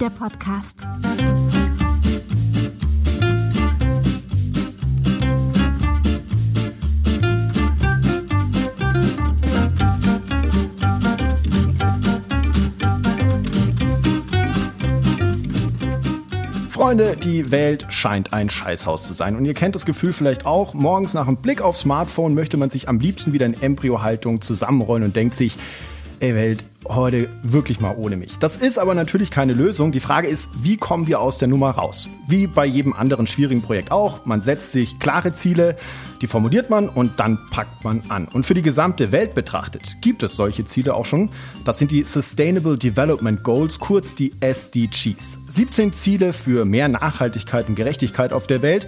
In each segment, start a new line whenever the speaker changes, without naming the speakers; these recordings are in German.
der Podcast.
Freunde, die Welt scheint ein Scheißhaus zu sein. Und ihr kennt das Gefühl vielleicht auch, morgens nach einem Blick aufs Smartphone möchte man sich am liebsten wieder in Embryohaltung zusammenrollen und denkt sich, ey Welt, heute wirklich mal ohne mich. Das ist aber natürlich keine Lösung. Die Frage ist, wie kommen wir aus der Nummer raus? Wie bei jedem anderen schwierigen Projekt auch. Man setzt sich klare Ziele, die formuliert man und dann packt man an. Und für die gesamte Welt betrachtet gibt es solche Ziele auch schon. Das sind die Sustainable Development Goals, kurz die SDGs. 17 Ziele für mehr Nachhaltigkeit und Gerechtigkeit auf der Welt.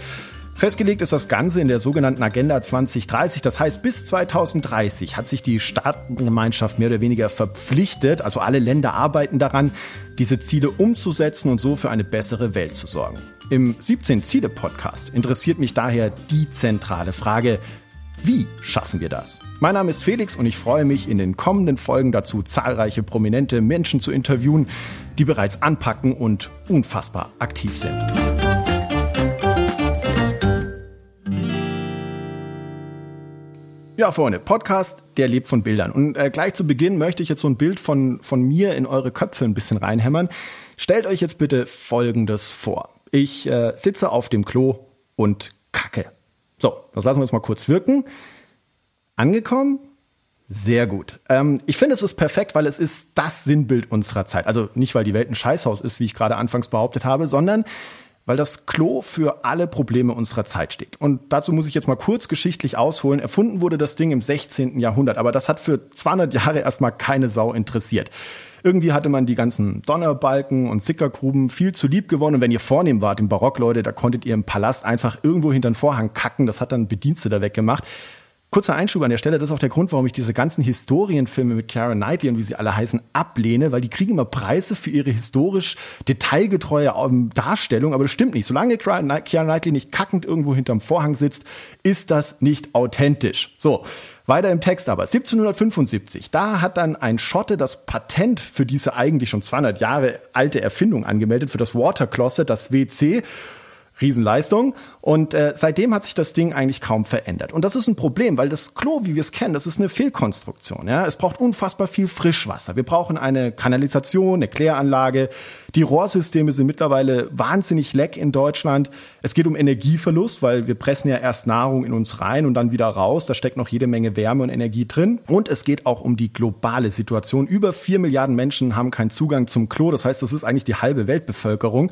Festgelegt ist das Ganze in der sogenannten Agenda 2030. Das heißt, bis 2030 hat sich die Staatengemeinschaft mehr oder weniger verpflichtet, also alle Länder arbeiten daran, diese Ziele umzusetzen und so für eine bessere Welt zu sorgen. Im 17 Ziele Podcast interessiert mich daher die zentrale Frage, wie schaffen wir das? Mein Name ist Felix und ich freue mich, in den kommenden Folgen dazu zahlreiche prominente Menschen zu interviewen, die bereits anpacken und unfassbar aktiv sind. Ja, Freunde, Podcast, der lebt von Bildern. Und äh, gleich zu Beginn möchte ich jetzt so ein Bild von, von mir in eure Köpfe ein bisschen reinhämmern. Stellt euch jetzt bitte Folgendes vor. Ich äh, sitze auf dem Klo und kacke. So, das lassen wir jetzt mal kurz wirken. Angekommen? Sehr gut. Ähm, ich finde, es ist perfekt, weil es ist das Sinnbild unserer Zeit. Also nicht, weil die Welt ein Scheißhaus ist, wie ich gerade anfangs behauptet habe, sondern weil das Klo für alle Probleme unserer Zeit steht. Und dazu muss ich jetzt mal kurz geschichtlich ausholen. Erfunden wurde das Ding im 16. Jahrhundert, aber das hat für 200 Jahre erstmal keine Sau interessiert. Irgendwie hatte man die ganzen Donnerbalken und Sickergruben viel zu lieb gewonnen. Und wenn ihr vornehm wart im Barock, Leute, da konntet ihr im Palast einfach irgendwo hinter den Vorhang kacken. Das hat dann Bedienstete weggemacht. Kurzer Einschub an der Stelle, das ist auch der Grund, warum ich diese ganzen Historienfilme mit Karen Knightley und wie sie alle heißen, ablehne, weil die kriegen immer Preise für ihre historisch detailgetreue ähm, Darstellung, aber das stimmt nicht. Solange Karen Knightley nicht kackend irgendwo hinterm Vorhang sitzt, ist das nicht authentisch. So, weiter im Text aber. 1775, da hat dann ein Schotte das Patent für diese eigentlich schon 200 Jahre alte Erfindung angemeldet, für das Water Closet, das WC. Riesenleistung. Und äh, seitdem hat sich das Ding eigentlich kaum verändert. Und das ist ein Problem, weil das Klo, wie wir es kennen, das ist eine Fehlkonstruktion. Ja? Es braucht unfassbar viel Frischwasser. Wir brauchen eine Kanalisation, eine Kläranlage. Die Rohrsysteme sind mittlerweile wahnsinnig leck in Deutschland. Es geht um Energieverlust, weil wir pressen ja erst Nahrung in uns rein und dann wieder raus. Da steckt noch jede Menge Wärme und Energie drin. Und es geht auch um die globale Situation. Über vier Milliarden Menschen haben keinen Zugang zum Klo. Das heißt, das ist eigentlich die halbe Weltbevölkerung.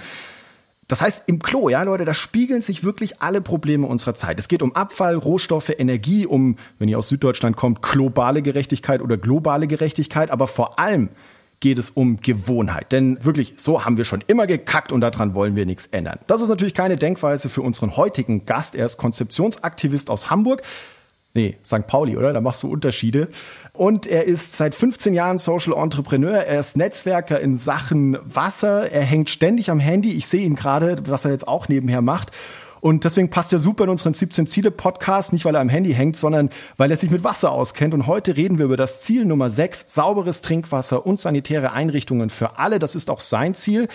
Das heißt, im Klo, ja, Leute, da spiegeln sich wirklich alle Probleme unserer Zeit. Es geht um Abfall, Rohstoffe, Energie, um, wenn ihr aus Süddeutschland kommt, globale Gerechtigkeit oder globale Gerechtigkeit, aber vor allem geht es um Gewohnheit. Denn wirklich, so haben wir schon immer gekackt und daran wollen wir nichts ändern. Das ist natürlich keine Denkweise für unseren heutigen Gast. Er ist Konzeptionsaktivist aus Hamburg. Nee, St. Pauli, oder? Da machst du Unterschiede. Und er ist seit 15 Jahren Social Entrepreneur. Er ist Netzwerker in Sachen Wasser. Er hängt ständig am Handy. Ich sehe ihn gerade, was er jetzt auch nebenher macht. Und deswegen passt er super in unseren 17 Ziele Podcast, nicht weil er am Handy hängt, sondern weil er sich mit Wasser auskennt. Und heute reden wir über das Ziel Nummer 6, sauberes Trinkwasser und sanitäre Einrichtungen für alle. Das ist auch sein Ziel.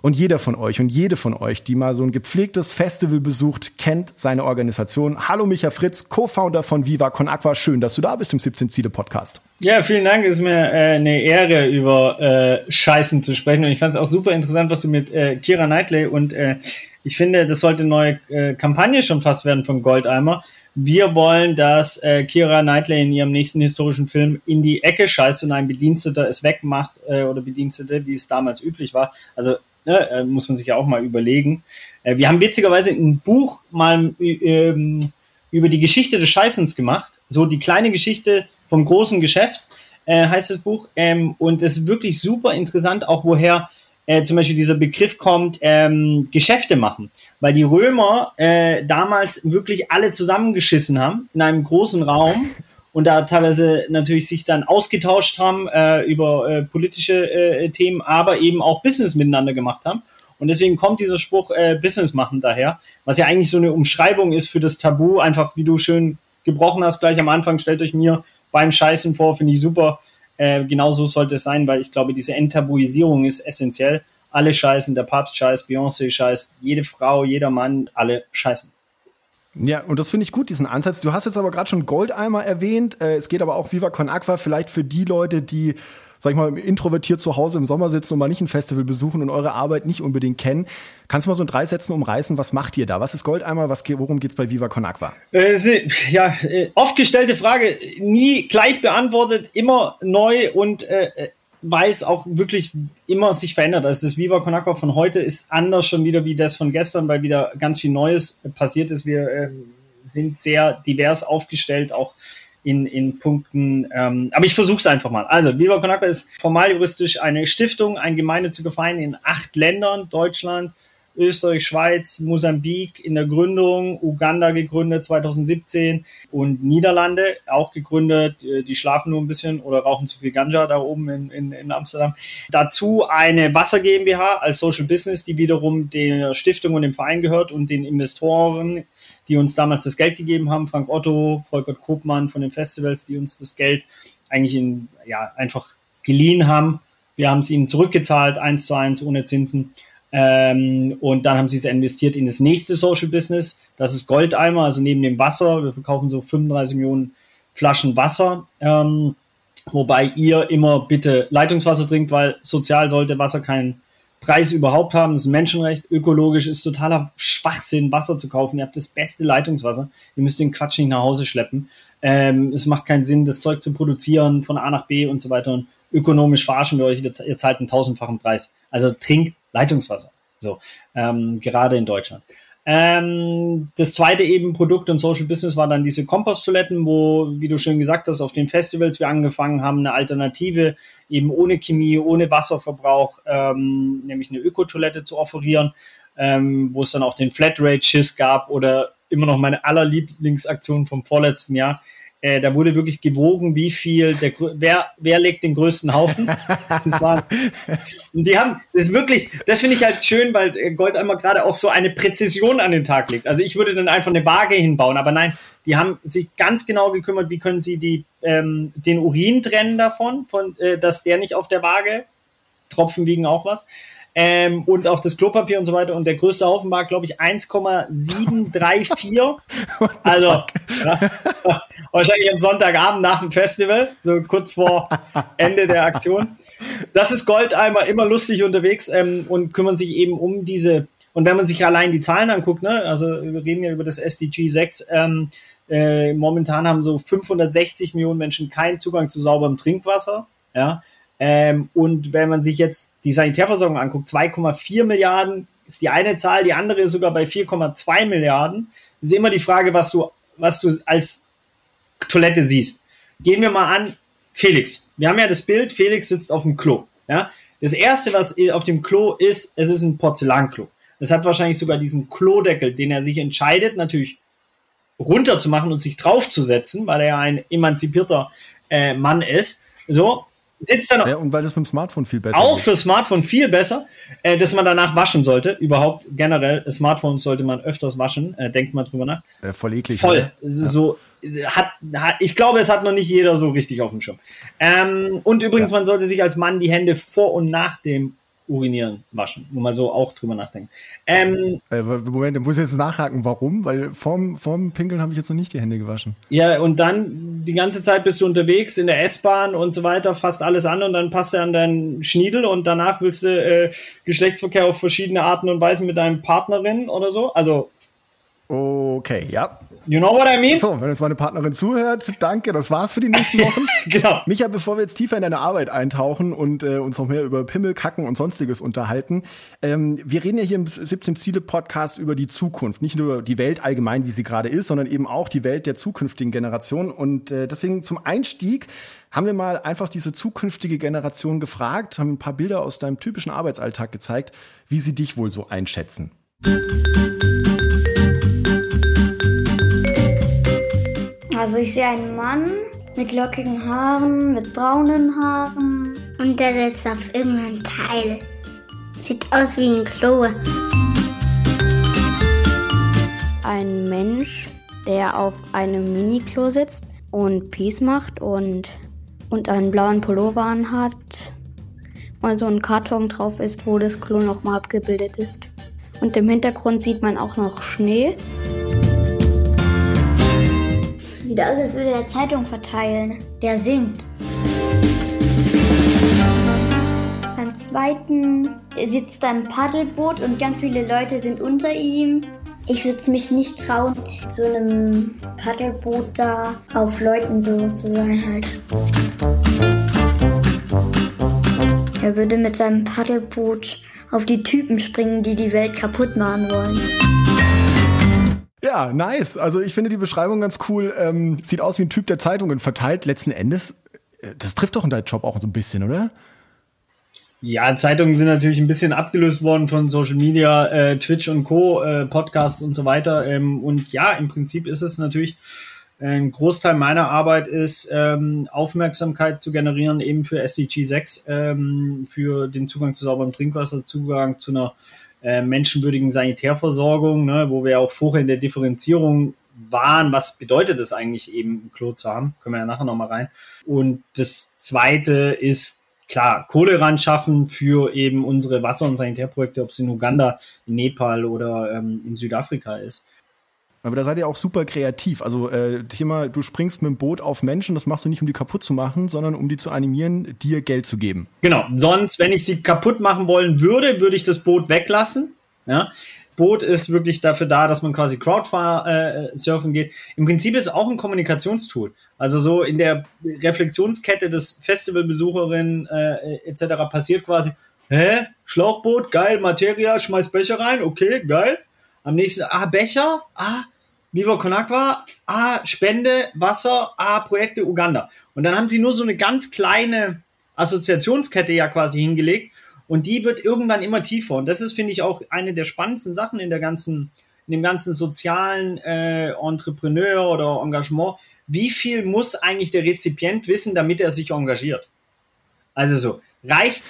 Und jeder von euch und jede von euch, die mal so ein gepflegtes Festival besucht, kennt seine Organisation. Hallo Micha Fritz, Co-Founder von Viva Con Aqua. Schön, dass du da bist im 17 Ziele Podcast.
Ja, vielen Dank. Es ist mir äh, eine Ehre, über äh, Scheißen zu sprechen. Und ich fand es auch super interessant, was du mit äh, Kira Knightley und äh, ich finde, das sollte eine neue äh, Kampagne schon fast werden von Goldeimer. Wir wollen, dass äh, Kira Knightley in ihrem nächsten historischen Film in die Ecke scheißt und ein Bediensteter es wegmacht oder Bedienstete, wie es damals üblich war. Also Ne, äh, muss man sich ja auch mal überlegen. Äh, wir haben witzigerweise ein Buch mal ähm, über die Geschichte des Scheißens gemacht. So die kleine Geschichte vom großen Geschäft äh, heißt das Buch. Ähm, und es ist wirklich super interessant, auch woher äh, zum Beispiel dieser Begriff kommt, ähm, Geschäfte machen. Weil die Römer äh, damals wirklich alle zusammengeschissen haben in einem großen Raum und da teilweise natürlich sich dann ausgetauscht haben äh, über äh, politische äh, Themen, aber eben auch Business miteinander gemacht haben. Und deswegen kommt dieser Spruch äh, Business machen daher, was ja eigentlich so eine Umschreibung ist für das Tabu, einfach wie du schön gebrochen hast gleich am Anfang, stellt euch mir beim Scheißen vor, finde ich super. Äh, genau so sollte es sein, weil ich glaube, diese Enttabuisierung ist essentiell, alle scheißen, der Papst scheißt, Beyoncé scheißt, jede Frau, jeder Mann, alle scheißen.
Ja, und das finde ich gut, diesen Ansatz. Du hast jetzt aber gerade schon Goldeimer erwähnt. Äh, es geht aber auch Viva Con Aqua vielleicht für die Leute, die, sag ich mal, introvertiert zu Hause im Sommer sitzen und mal nicht ein Festival besuchen und eure Arbeit nicht unbedingt kennen. Kannst du mal so in drei Sätzen umreißen, was macht ihr da? Was ist Goldeimer? Was, worum geht's bei Viva Con Aqua?
Äh, ja, äh, oft gestellte Frage, nie gleich beantwortet, immer neu und äh, äh weil es auch wirklich immer sich verändert. Also das Viva Con Aqua von heute ist anders schon wieder wie das von gestern, weil wieder ganz viel Neues passiert ist. Wir äh, sind sehr divers aufgestellt, auch in, in Punkten. Ähm, aber ich versuche es einfach mal. Also, Viva Con Aqua ist formal juristisch eine Stiftung, ein gemeinnütziger Verein in acht Ländern, Deutschland, Österreich, Schweiz, Mosambik in der Gründung, Uganda gegründet 2017 und Niederlande auch gegründet. Äh, die schlafen nur ein bisschen oder rauchen zu viel Ganja da oben in, in, in Amsterdam. Dazu eine Wasser GmbH als Social Business, die wiederum der Stiftung und dem Verein gehört und den Investoren, die uns damals das Geld gegeben haben, Frank Otto, Volker Kopmann von den Festivals, die uns das Geld eigentlich in, ja, einfach geliehen haben. Wir haben es ihnen zurückgezahlt, eins zu eins, ohne Zinsen. Ähm, und dann haben sie es investiert in das nächste Social Business. Das ist Goldeimer, also neben dem Wasser. Wir verkaufen so 35 Millionen Flaschen Wasser. Ähm, wobei ihr immer bitte Leitungswasser trinkt, weil sozial sollte Wasser keinen Preis überhaupt haben. Das ist ein Menschenrecht. Ökologisch ist totaler Schwachsinn, Wasser zu kaufen. Ihr habt das beste Leitungswasser. Ihr müsst den Quatsch nicht nach Hause schleppen. Ähm, es macht keinen Sinn, das Zeug zu produzieren von A nach B und so weiter. Und ökonomisch verarschen wir euch. Ihr zahlt einen tausendfachen Preis. Also trinkt Leitungswasser. So, ähm, gerade in Deutschland. Ähm, das zweite eben Produkt und Social Business war dann diese Komposttoiletten, wo, wie du schön gesagt hast, auf den Festivals wir angefangen haben, eine Alternative eben ohne Chemie, ohne Wasserverbrauch, ähm, nämlich eine Ökotoilette zu offerieren, ähm, wo es dann auch den Flatrate-Schiss gab oder immer noch meine allerlieblingsaktion vom vorletzten Jahr, äh, da wurde wirklich gewogen, wie viel, der, wer, wer legt den größten Haufen. Das war, und die haben, das ist wirklich, das finde ich halt schön, weil Gold einmal gerade auch so eine Präzision an den Tag legt. Also ich würde dann einfach eine Waage hinbauen, aber nein, die haben sich ganz genau gekümmert, wie können sie die, ähm, den Urin trennen davon, von, äh, dass der nicht auf der Waage, Tropfen wiegen auch was, ähm, und auch das Klopapier und so weiter. Und der größte Haufen war, glaube ich, 1,734. also ja, wahrscheinlich am Sonntagabend nach dem Festival, so kurz vor Ende der Aktion. Das ist Goldeimer immer lustig unterwegs ähm, und kümmern sich eben um diese. Und wenn man sich allein die Zahlen anguckt, ne, also wir reden ja über das SDG 6, ähm, äh, momentan haben so 560 Millionen Menschen keinen Zugang zu sauberem Trinkwasser. Ja, ähm, und wenn man sich jetzt die Sanitärversorgung anguckt, 2,4 Milliarden ist die eine Zahl, die andere ist sogar bei 4,2 Milliarden. Ist immer die Frage, was du, was du als Toilette siehst. Gehen wir mal an, Felix. Wir haben ja das Bild, Felix sitzt auf dem Klo. Ja? Das erste, was auf dem Klo ist, es ist ein Porzellanklo. Das hat wahrscheinlich sogar diesen Klodeckel, den er sich entscheidet, natürlich runterzumachen und sich draufzusetzen, weil er ja ein emanzipierter äh, Mann ist. So,
sitzt dann ja, und weil das mit dem Smartphone viel besser
Auch ist. für Smartphone viel besser, äh, dass man danach waschen sollte. Überhaupt generell, Smartphones sollte man öfters waschen. Äh, denkt mal drüber nach.
Äh, voll eklig.
Voll. Ja. So, hat, hat, ich glaube, es hat noch nicht jeder so richtig auf dem Schirm. Ähm, und übrigens, ja. man sollte sich als Mann die Hände vor und nach dem Urinieren waschen. Nur mal so auch drüber nachdenken. Ähm,
äh, Moment, ich muss jetzt nachhaken, warum? Weil vorm, vorm Pinkeln habe ich jetzt noch nicht die Hände gewaschen.
Ja, und dann die ganze Zeit bist du unterwegs in der S-Bahn und so weiter, fasst alles an und dann passt er an deinen Schniedel und danach willst du äh, Geschlechtsverkehr auf verschiedene Arten und Weisen mit deinem Partnerin oder so. Also.
Okay, ja.
You know what I mean?
So, wenn jetzt meine Partnerin zuhört, danke, das war's für die nächsten Wochen. genau. Micha, bevor wir jetzt tiefer in deine Arbeit eintauchen und äh, uns noch mehr über Pimmel, Kacken und sonstiges unterhalten, ähm, wir reden ja hier im 17 Ziele Podcast über die Zukunft, nicht nur die Welt allgemein, wie sie gerade ist, sondern eben auch die Welt der zukünftigen Generation und äh, deswegen zum Einstieg haben wir mal einfach diese zukünftige Generation gefragt, haben ein paar Bilder aus deinem typischen Arbeitsalltag gezeigt, wie sie dich wohl so einschätzen.
Also ich sehe einen Mann mit lockigen Haaren, mit braunen Haaren. Und der sitzt auf irgendeinem Teil. Sieht aus wie ein Klo.
Ein Mensch, der auf einem Mini-Klo sitzt und Peace macht und, und einen blauen Pullover anhat also ein Karton drauf ist, wo das Klo nochmal abgebildet ist. Und im Hintergrund sieht man auch noch Schnee.
Sieht aus, als würde er Zeitung verteilen. Der singt. Beim zweiten sitzt ein Paddelboot und ganz viele Leute sind unter ihm. Ich würde mich nicht trauen, zu einem Paddelboot da auf Leuten so zu sein halt. Er würde mit seinem Paddelboot auf die Typen springen, die die Welt kaputt machen wollen.
Ja, nice. Also ich finde die Beschreibung ganz cool. Ähm, sieht aus wie ein Typ, der Zeitungen verteilt. Letzten Endes, äh, das trifft doch in deinen Job auch so ein bisschen, oder?
Ja, Zeitungen sind natürlich ein bisschen abgelöst worden von Social Media, äh, Twitch und Co., äh, Podcasts und so weiter. Ähm, und ja, im Prinzip ist es natürlich ein Großteil meiner Arbeit ist, ähm, Aufmerksamkeit zu generieren, eben für SDG 6, ähm, für den Zugang zu sauberem Trinkwasser, Zugang zu einer äh, menschenwürdigen Sanitärversorgung, ne, wo wir auch vorher in der Differenzierung waren, was bedeutet es eigentlich eben, ein Klo zu haben? Können wir ja nachher nochmal rein. Und das zweite ist klar, Kohle ran schaffen für eben unsere Wasser- und Sanitärprojekte, ob es in Uganda, in Nepal oder ähm, in Südafrika ist.
Aber da seid ihr auch super kreativ. Also äh, Thema, du springst mit dem Boot auf Menschen, das machst du nicht, um die kaputt zu machen, sondern um die zu animieren, dir Geld zu geben.
Genau. Sonst, wenn ich sie kaputt machen wollen würde, würde ich das Boot weglassen. Ja. Boot ist wirklich dafür da, dass man quasi Crowdsurfen äh, geht. Im Prinzip ist es auch ein Kommunikationstool. Also so in der Reflexionskette des Festivalbesucherinnen äh, etc. passiert quasi, hä, Schlauchboot, geil, Materia, schmeiß Becher rein, okay, geil. Am nächsten, ah, Becher, ah, Viva Con Agua, ah, Spende, Wasser, ah, Projekte Uganda. Und dann haben sie nur so eine ganz kleine Assoziationskette ja quasi hingelegt und die wird irgendwann immer tiefer. Und das ist, finde ich, auch eine der spannendsten Sachen in der ganzen, in dem ganzen sozialen äh, Entrepreneur oder Engagement, wie viel muss eigentlich der Rezipient wissen, damit er sich engagiert? Also so, reicht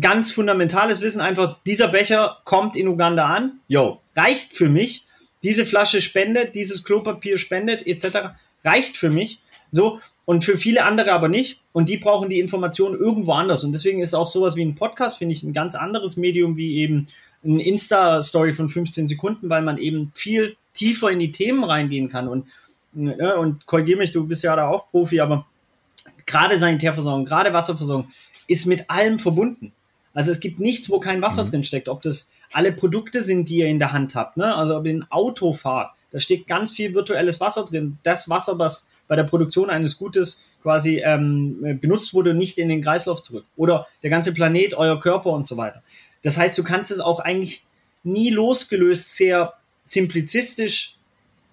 ganz fundamentales Wissen einfach, dieser Becher kommt in Uganda an, yo, reicht für mich, diese Flasche spendet, dieses Klopapier spendet, etc., reicht für mich, so, und für viele andere aber nicht, und die brauchen die Information irgendwo anders, und deswegen ist auch sowas wie ein Podcast, finde ich, ein ganz anderes Medium wie eben ein Insta-Story von 15 Sekunden, weil man eben viel tiefer in die Themen reingehen kann und ne, und korrigiere mich, du bist ja da auch Profi, aber gerade Sanitärversorgung, gerade Wasserversorgung ist mit allem verbunden. Also es gibt nichts, wo kein Wasser mhm. drin steckt. Ob das alle Produkte sind, die ihr in der Hand habt, ne? also Auto fahrt, da steckt ganz viel virtuelles Wasser drin. Das Wasser, was bei der Produktion eines Gutes quasi ähm, benutzt wurde, nicht in den Kreislauf zurück. Oder der ganze Planet, euer Körper und so weiter. Das heißt, du kannst es auch eigentlich nie losgelöst sehr simplizistisch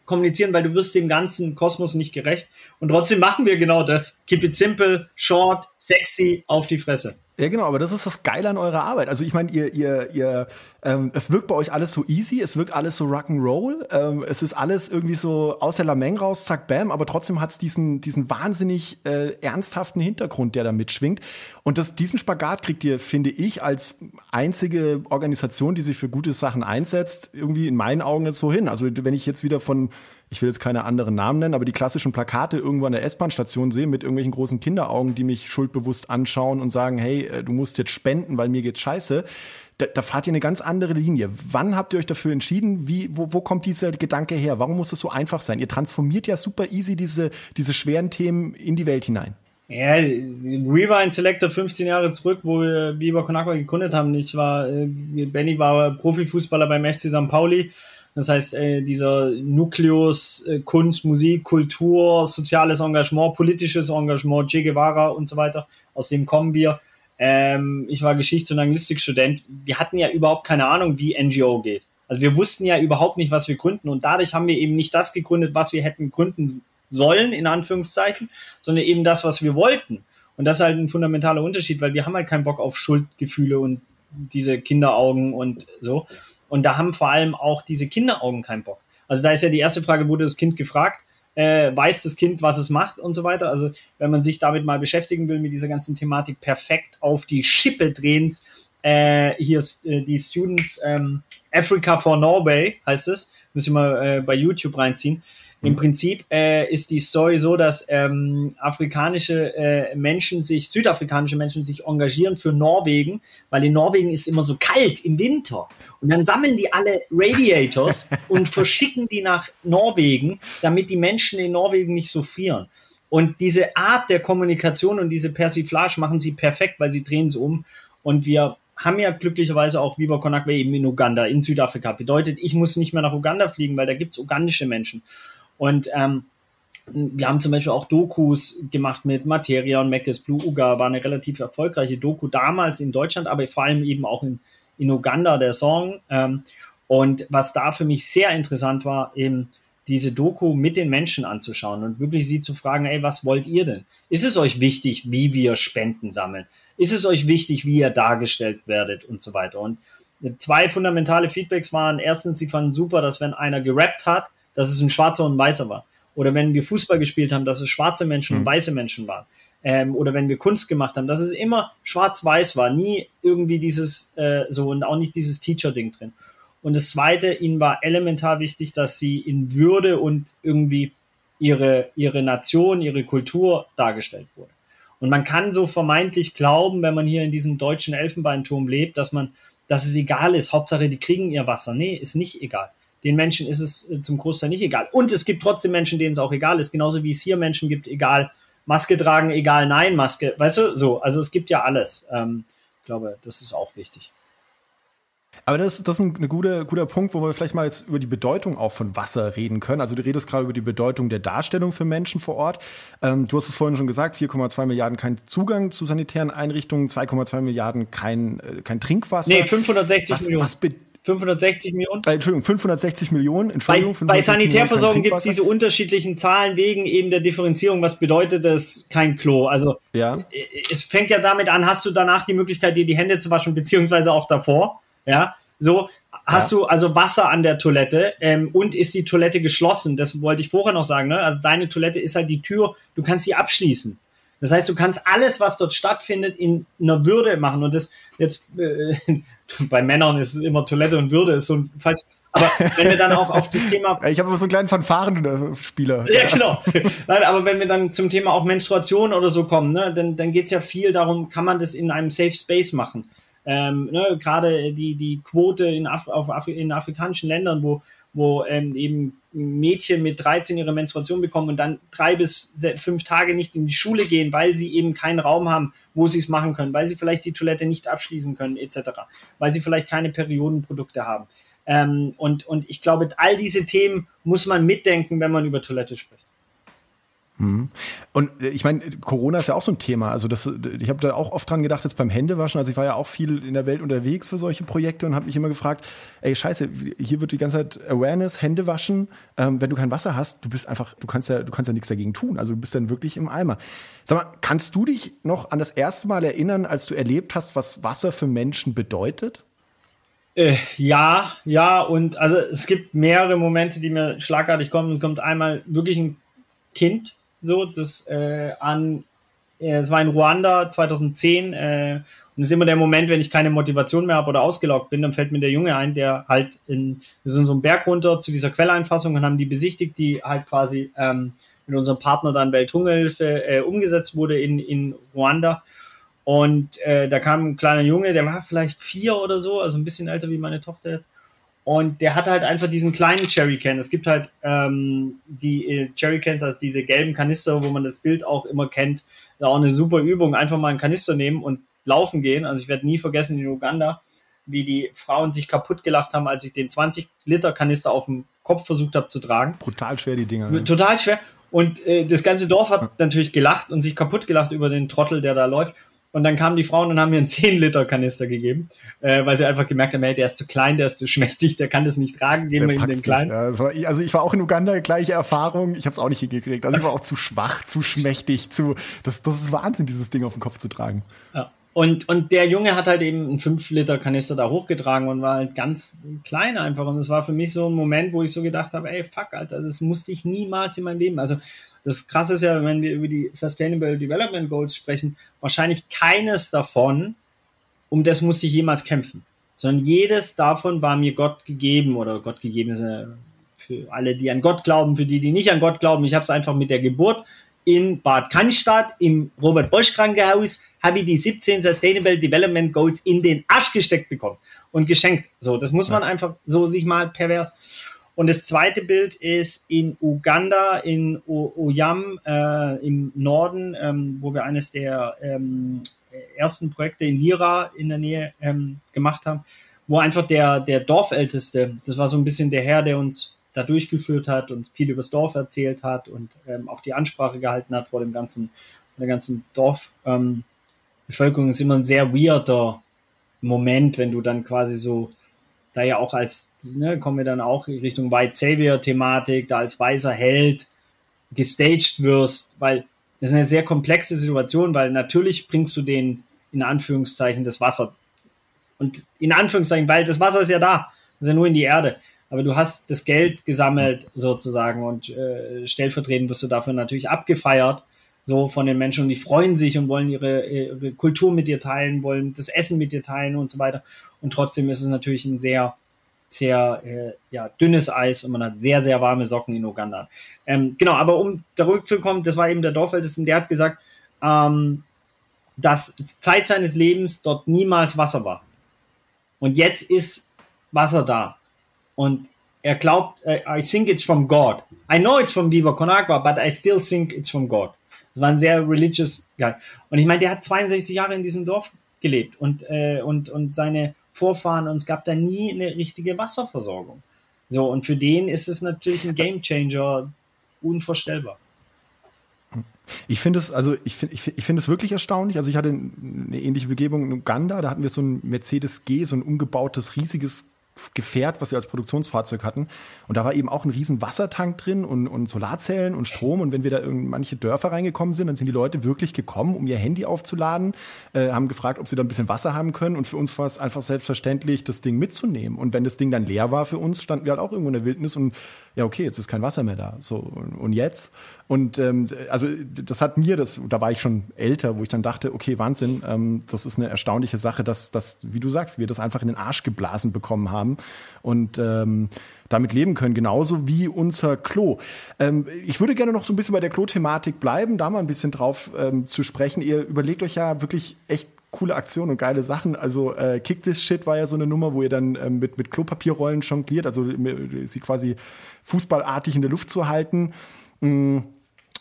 kommunizieren, weil du wirst dem ganzen Kosmos nicht gerecht. Und trotzdem machen wir genau das. Keep it simple, short, sexy, auf die Fresse.
Ja, genau, aber das ist das Geile an eurer Arbeit. Also ich meine, ihr, ihr, ihr, ähm, es wirkt bei euch alles so easy, es wirkt alles so Rock'n'Roll, ähm, es ist alles irgendwie so aus der Lameng raus, zack, bam, aber trotzdem hat es diesen, diesen wahnsinnig äh, ernsthaften Hintergrund, der da mitschwingt. Und das, diesen Spagat kriegt ihr, finde ich, als einzige Organisation, die sich für gute Sachen einsetzt, irgendwie in meinen Augen jetzt so hin. Also wenn ich jetzt wieder von ich will jetzt keine anderen Namen nennen, aber die klassischen Plakate irgendwo an der S-Bahn-Station sehe mit irgendwelchen großen Kinderaugen, die mich schuldbewusst anschauen und sagen, hey, äh, du musst jetzt spenden, weil mir geht's scheiße. Da, da fahrt ihr eine ganz andere Linie. Wann habt ihr euch dafür entschieden? Wie, wo, wo kommt dieser Gedanke her? Warum muss es so einfach sein? Ihr transformiert ja super easy diese, diese schweren Themen in die Welt hinein.
Ja, Rewind Selector 15 Jahre zurück, wo wir Biber Konakwa gegründet haben. Ich war, äh, Benny war Profifußballer beim FC St. Pauli das heißt, äh, dieser Nukleus äh, Kunst, Musik, Kultur, soziales Engagement, politisches Engagement, Che Guevara und so weiter, aus dem kommen wir. Ähm, ich war Geschichts- und Anglistikstudent. Wir hatten ja überhaupt keine Ahnung, wie NGO geht. Also wir wussten ja überhaupt nicht, was wir gründen und dadurch haben wir eben nicht das gegründet, was wir hätten gründen sollen, in Anführungszeichen, sondern eben das, was wir wollten. Und das ist halt ein fundamentaler Unterschied, weil wir haben halt keinen Bock auf Schuldgefühle und diese Kinderaugen und so. Und da haben vor allem auch diese Kinderaugen keinen Bock. Also da ist ja die erste Frage, wurde das Kind gefragt, äh, weiß das Kind, was es macht und so weiter. Also wenn man sich damit mal beschäftigen will, mit dieser ganzen Thematik perfekt auf die Schippe drehen, äh, hier äh, die Students ähm, Africa for Norway heißt es, müssen wir mal äh, bei YouTube reinziehen. Im Prinzip äh, ist die Story so, dass ähm, afrikanische äh, Menschen sich, südafrikanische Menschen sich engagieren für Norwegen, weil in Norwegen ist immer so kalt im Winter. Und dann sammeln die alle Radiators und verschicken die nach Norwegen, damit die Menschen in Norwegen nicht so frieren. Und diese Art der Kommunikation und diese Persiflage machen sie perfekt, weil sie drehen es um. Und wir haben ja glücklicherweise auch Viva Konakwe eben in Uganda, in Südafrika. Bedeutet, ich muss nicht mehr nach Uganda fliegen, weil da gibt's ugandische Menschen. Und ähm, wir haben zum Beispiel auch Dokus gemacht mit Materia und Meckes. Blue Uga war eine relativ erfolgreiche Doku damals in Deutschland, aber vor allem eben auch in, in Uganda, der Song. Ähm, und was da für mich sehr interessant war, eben diese Doku mit den Menschen anzuschauen und wirklich sie zu fragen, ey, was wollt ihr denn? Ist es euch wichtig, wie wir Spenden sammeln? Ist es euch wichtig, wie ihr dargestellt werdet und so weiter? Und zwei fundamentale Feedbacks waren, erstens, sie fanden super, dass wenn einer gerappt hat, dass es ein Schwarzer und ein Weißer war. Oder wenn wir Fußball gespielt haben, dass es schwarze Menschen mhm. und weiße Menschen waren. Ähm, oder wenn wir Kunst gemacht haben, dass es immer schwarz-weiß war, nie irgendwie dieses äh, so und auch nicht dieses Teacher-Ding drin. Und das Zweite, ihnen war elementar wichtig, dass sie in Würde und irgendwie ihre, ihre Nation, ihre Kultur dargestellt wurde. Und man kann so vermeintlich glauben, wenn man hier in diesem deutschen Elfenbeinturm lebt, dass man, dass es egal ist. Hauptsache, die kriegen ihr Wasser. Nee, ist nicht egal. Den Menschen ist es äh, zum Großteil nicht egal. Und es gibt trotzdem Menschen, denen es auch egal ist. Genauso wie es hier Menschen gibt, egal Maske tragen, egal nein Maske. Weißt du, so. Also es gibt ja alles. Ähm, ich glaube, das ist auch wichtig.
Aber das, das ist ein guter, guter Punkt, wo wir vielleicht mal jetzt über die Bedeutung auch von Wasser reden können. Also du redest gerade über die Bedeutung der Darstellung für Menschen vor Ort. Ähm, du hast es vorhin schon gesagt, 4,2 Milliarden kein Zugang zu sanitären Einrichtungen, 2,2 Milliarden kein, äh, kein Trinkwasser.
Nee, 560
was,
Millionen.
Was
560 Millionen?
Äh, Entschuldigung, 560 Millionen. Entschuldigung,
bei, bei Sanitärversorgung gibt es diese unterschiedlichen Zahlen wegen eben der Differenzierung. Was bedeutet das kein Klo? Also
ja.
Äh, es fängt ja damit an, hast du danach die Möglichkeit, dir die Hände zu waschen, beziehungsweise auch davor. Ja, so hast ja. du also Wasser an der Toilette ähm, und ist die Toilette geschlossen. Das wollte ich vorher noch sagen. Ne? Also deine Toilette ist halt die Tür, du kannst sie abschließen. Das heißt, du kannst alles, was dort stattfindet, in einer Würde machen. Und das jetzt äh, bei Männern ist es immer Toilette und Würde ist so ein falsch. Aber wenn wir dann auch auf das Thema.
Ich habe so einen kleinen Fanfaren-Spieler.
Ja, genau. Nein, aber wenn wir dann zum Thema auch Menstruation oder so kommen, ne, dann, dann geht es ja viel darum, kann man das in einem Safe Space machen. Ähm, ne, Gerade die, die Quote in, Af auf Afri in afrikanischen Ländern, wo, wo ähm, eben Mädchen mit 13 ihre Menstruation bekommen und dann drei bis fünf Tage nicht in die Schule gehen, weil sie eben keinen Raum haben, wo sie es machen können, weil sie vielleicht die Toilette nicht abschließen können, etc., weil sie vielleicht keine Periodenprodukte haben. Ähm, und, und ich glaube, all diese Themen muss man mitdenken, wenn man über Toilette spricht.
Mhm. Und äh, ich meine, Corona ist ja auch so ein Thema. Also das, ich habe da auch oft dran gedacht, jetzt beim Händewaschen. Also ich war ja auch viel in der Welt unterwegs für solche Projekte und habe mich immer gefragt, ey Scheiße, hier wird die ganze Zeit Awareness, Händewaschen. Ähm, wenn du kein Wasser hast, du bist einfach, du kannst ja, du kannst ja nichts dagegen tun. Also du bist dann wirklich im Eimer. Sag mal, kannst du dich noch an das erste Mal erinnern, als du erlebt hast, was Wasser für Menschen bedeutet?
Äh, ja, ja, und also es gibt mehrere Momente, die mir schlagartig kommen. Es kommt einmal wirklich ein Kind, so, das äh, an, äh, es war in Ruanda 2010 äh, und es ist immer der Moment, wenn ich keine Motivation mehr habe oder ausgelaugt bin, dann fällt mir der Junge ein, der halt in, wir sind so einen Berg runter zu dieser Quelleinfassung und haben die besichtigt, die halt quasi ähm, mit unserem Partner dann Welthungerhilfe äh, umgesetzt wurde in, in Ruanda. Und äh, da kam ein kleiner Junge, der war vielleicht vier oder so, also ein bisschen älter wie meine Tochter jetzt. Und der hatte halt einfach diesen kleinen Jerrycan. Es gibt halt ähm, die äh, Jerrycans, also diese gelben Kanister, wo man das Bild auch immer kennt. Da auch eine super Übung. Einfach mal einen Kanister nehmen und laufen gehen. Also ich werde nie vergessen in Uganda, wie die Frauen sich kaputt gelacht haben, als ich den 20 Liter Kanister auf dem Kopf versucht habe zu tragen.
Brutal schwer die Dinger.
Ne? Total schwer. Und äh, das ganze Dorf hat natürlich gelacht und sich kaputt gelacht über den Trottel, der da läuft. Und dann kamen die Frauen und haben mir einen 10-Liter-Kanister gegeben, äh, weil sie einfach gemerkt haben, hey, der ist zu klein, der ist zu schmächtig, der kann das nicht tragen, geben wir ihm den kleinen.
Ja, war, also ich war auch in Uganda, gleiche Erfahrung, ich habe es auch nicht hingekriegt. Also ich war auch zu schwach, zu schmächtig, zu das, das ist Wahnsinn, dieses Ding auf den Kopf zu tragen.
Ja. Und, und der Junge hat halt eben einen 5-Liter-Kanister da hochgetragen und war halt ganz klein einfach. Und es war für mich so ein Moment, wo ich so gedacht habe, ey, fuck, Alter, das musste ich niemals in meinem Leben. Also das Krasse ist ja, wenn wir über die Sustainable Development Goals sprechen, wahrscheinlich keines davon, um das musste ich jemals kämpfen, sondern jedes davon war mir Gott gegeben oder Gott gegeben ist eine für alle, die an Gott glauben, für die, die nicht an Gott glauben. Ich habe es einfach mit der Geburt in Bad Cannstatt im Robert Bosch Krankenhaus habe ich die 17 Sustainable Development Goals in den Arsch gesteckt bekommen und geschenkt. So, das muss man einfach so sich mal pervers. Und das zweite Bild ist in Uganda, in Oyam äh, im Norden, ähm, wo wir eines der ähm, ersten Projekte in Lira in der Nähe ähm, gemacht haben, wo einfach der, der Dorfälteste, das war so ein bisschen der Herr, der uns da durchgeführt hat und viel über das Dorf erzählt hat und ähm, auch die Ansprache gehalten hat vor dem ganzen, der ganzen Dorfbevölkerung, ähm, ist immer ein sehr weirder Moment, wenn du dann quasi so, da ja auch als, ne, kommen wir dann auch in Richtung White Savior-Thematik, da als weißer Held gestaged wirst, weil das ist eine sehr komplexe Situation, weil natürlich bringst du den in Anführungszeichen das Wasser. Und in Anführungszeichen, weil das Wasser ist ja da, ist ja nur in die Erde aber du hast das Geld gesammelt sozusagen und äh, stellvertretend wirst du dafür natürlich abgefeiert, so von den Menschen und die freuen sich und wollen ihre, ihre Kultur mit dir teilen, wollen das Essen mit dir teilen und so weiter. Und trotzdem ist es natürlich ein sehr, sehr äh, ja, dünnes Eis und man hat sehr, sehr warme Socken in Uganda. Ähm, genau, aber um zurückzukommen, das war eben der Dorfälteste und der hat gesagt, ähm, dass Zeit seines Lebens dort niemals Wasser war. Und jetzt ist Wasser da. Und er glaubt, uh, I think it's from God. I know it's from Viva Con Agua, but I still think it's from God. Das war ein sehr religious Guy. Und ich meine, der hat 62 Jahre in diesem Dorf gelebt und, äh, und, und seine Vorfahren und es gab da nie eine richtige Wasserversorgung. So, und für den ist es natürlich ein Game Changer, unvorstellbar.
Ich finde es, also ich finde, ich finde es wirklich erstaunlich. Also ich hatte eine ähnliche Begebung in Uganda, da hatten wir so ein Mercedes G, so ein umgebautes, riesiges Gefährt, was wir als Produktionsfahrzeug hatten. Und da war eben auch ein riesen Wassertank drin und, und Solarzellen und Strom. Und wenn wir da in manche Dörfer reingekommen sind, dann sind die Leute wirklich gekommen, um ihr Handy aufzuladen, äh, haben gefragt, ob sie da ein bisschen Wasser haben können. Und für uns war es einfach selbstverständlich, das Ding mitzunehmen. Und wenn das Ding dann leer war für uns, standen wir halt auch irgendwo in der Wildnis und ja, okay, jetzt ist kein Wasser mehr da. So, und jetzt? Und ähm, also das hat mir, das, da war ich schon älter, wo ich dann dachte, okay, Wahnsinn, ähm, das ist eine erstaunliche Sache, dass, dass, wie du sagst, wir das einfach in den Arsch geblasen bekommen haben und ähm, damit leben können, genauso wie unser Klo. Ähm, ich würde gerne noch so ein bisschen bei der Klo-Thematik bleiben, da mal ein bisschen drauf ähm, zu sprechen. Ihr überlegt euch ja wirklich echt coole Aktionen und geile Sachen. Also äh, Kick This Shit war ja so eine Nummer, wo ihr dann ähm, mit, mit Klopapierrollen jongliert, also sie quasi fußballartig in der Luft zu halten. Mhm.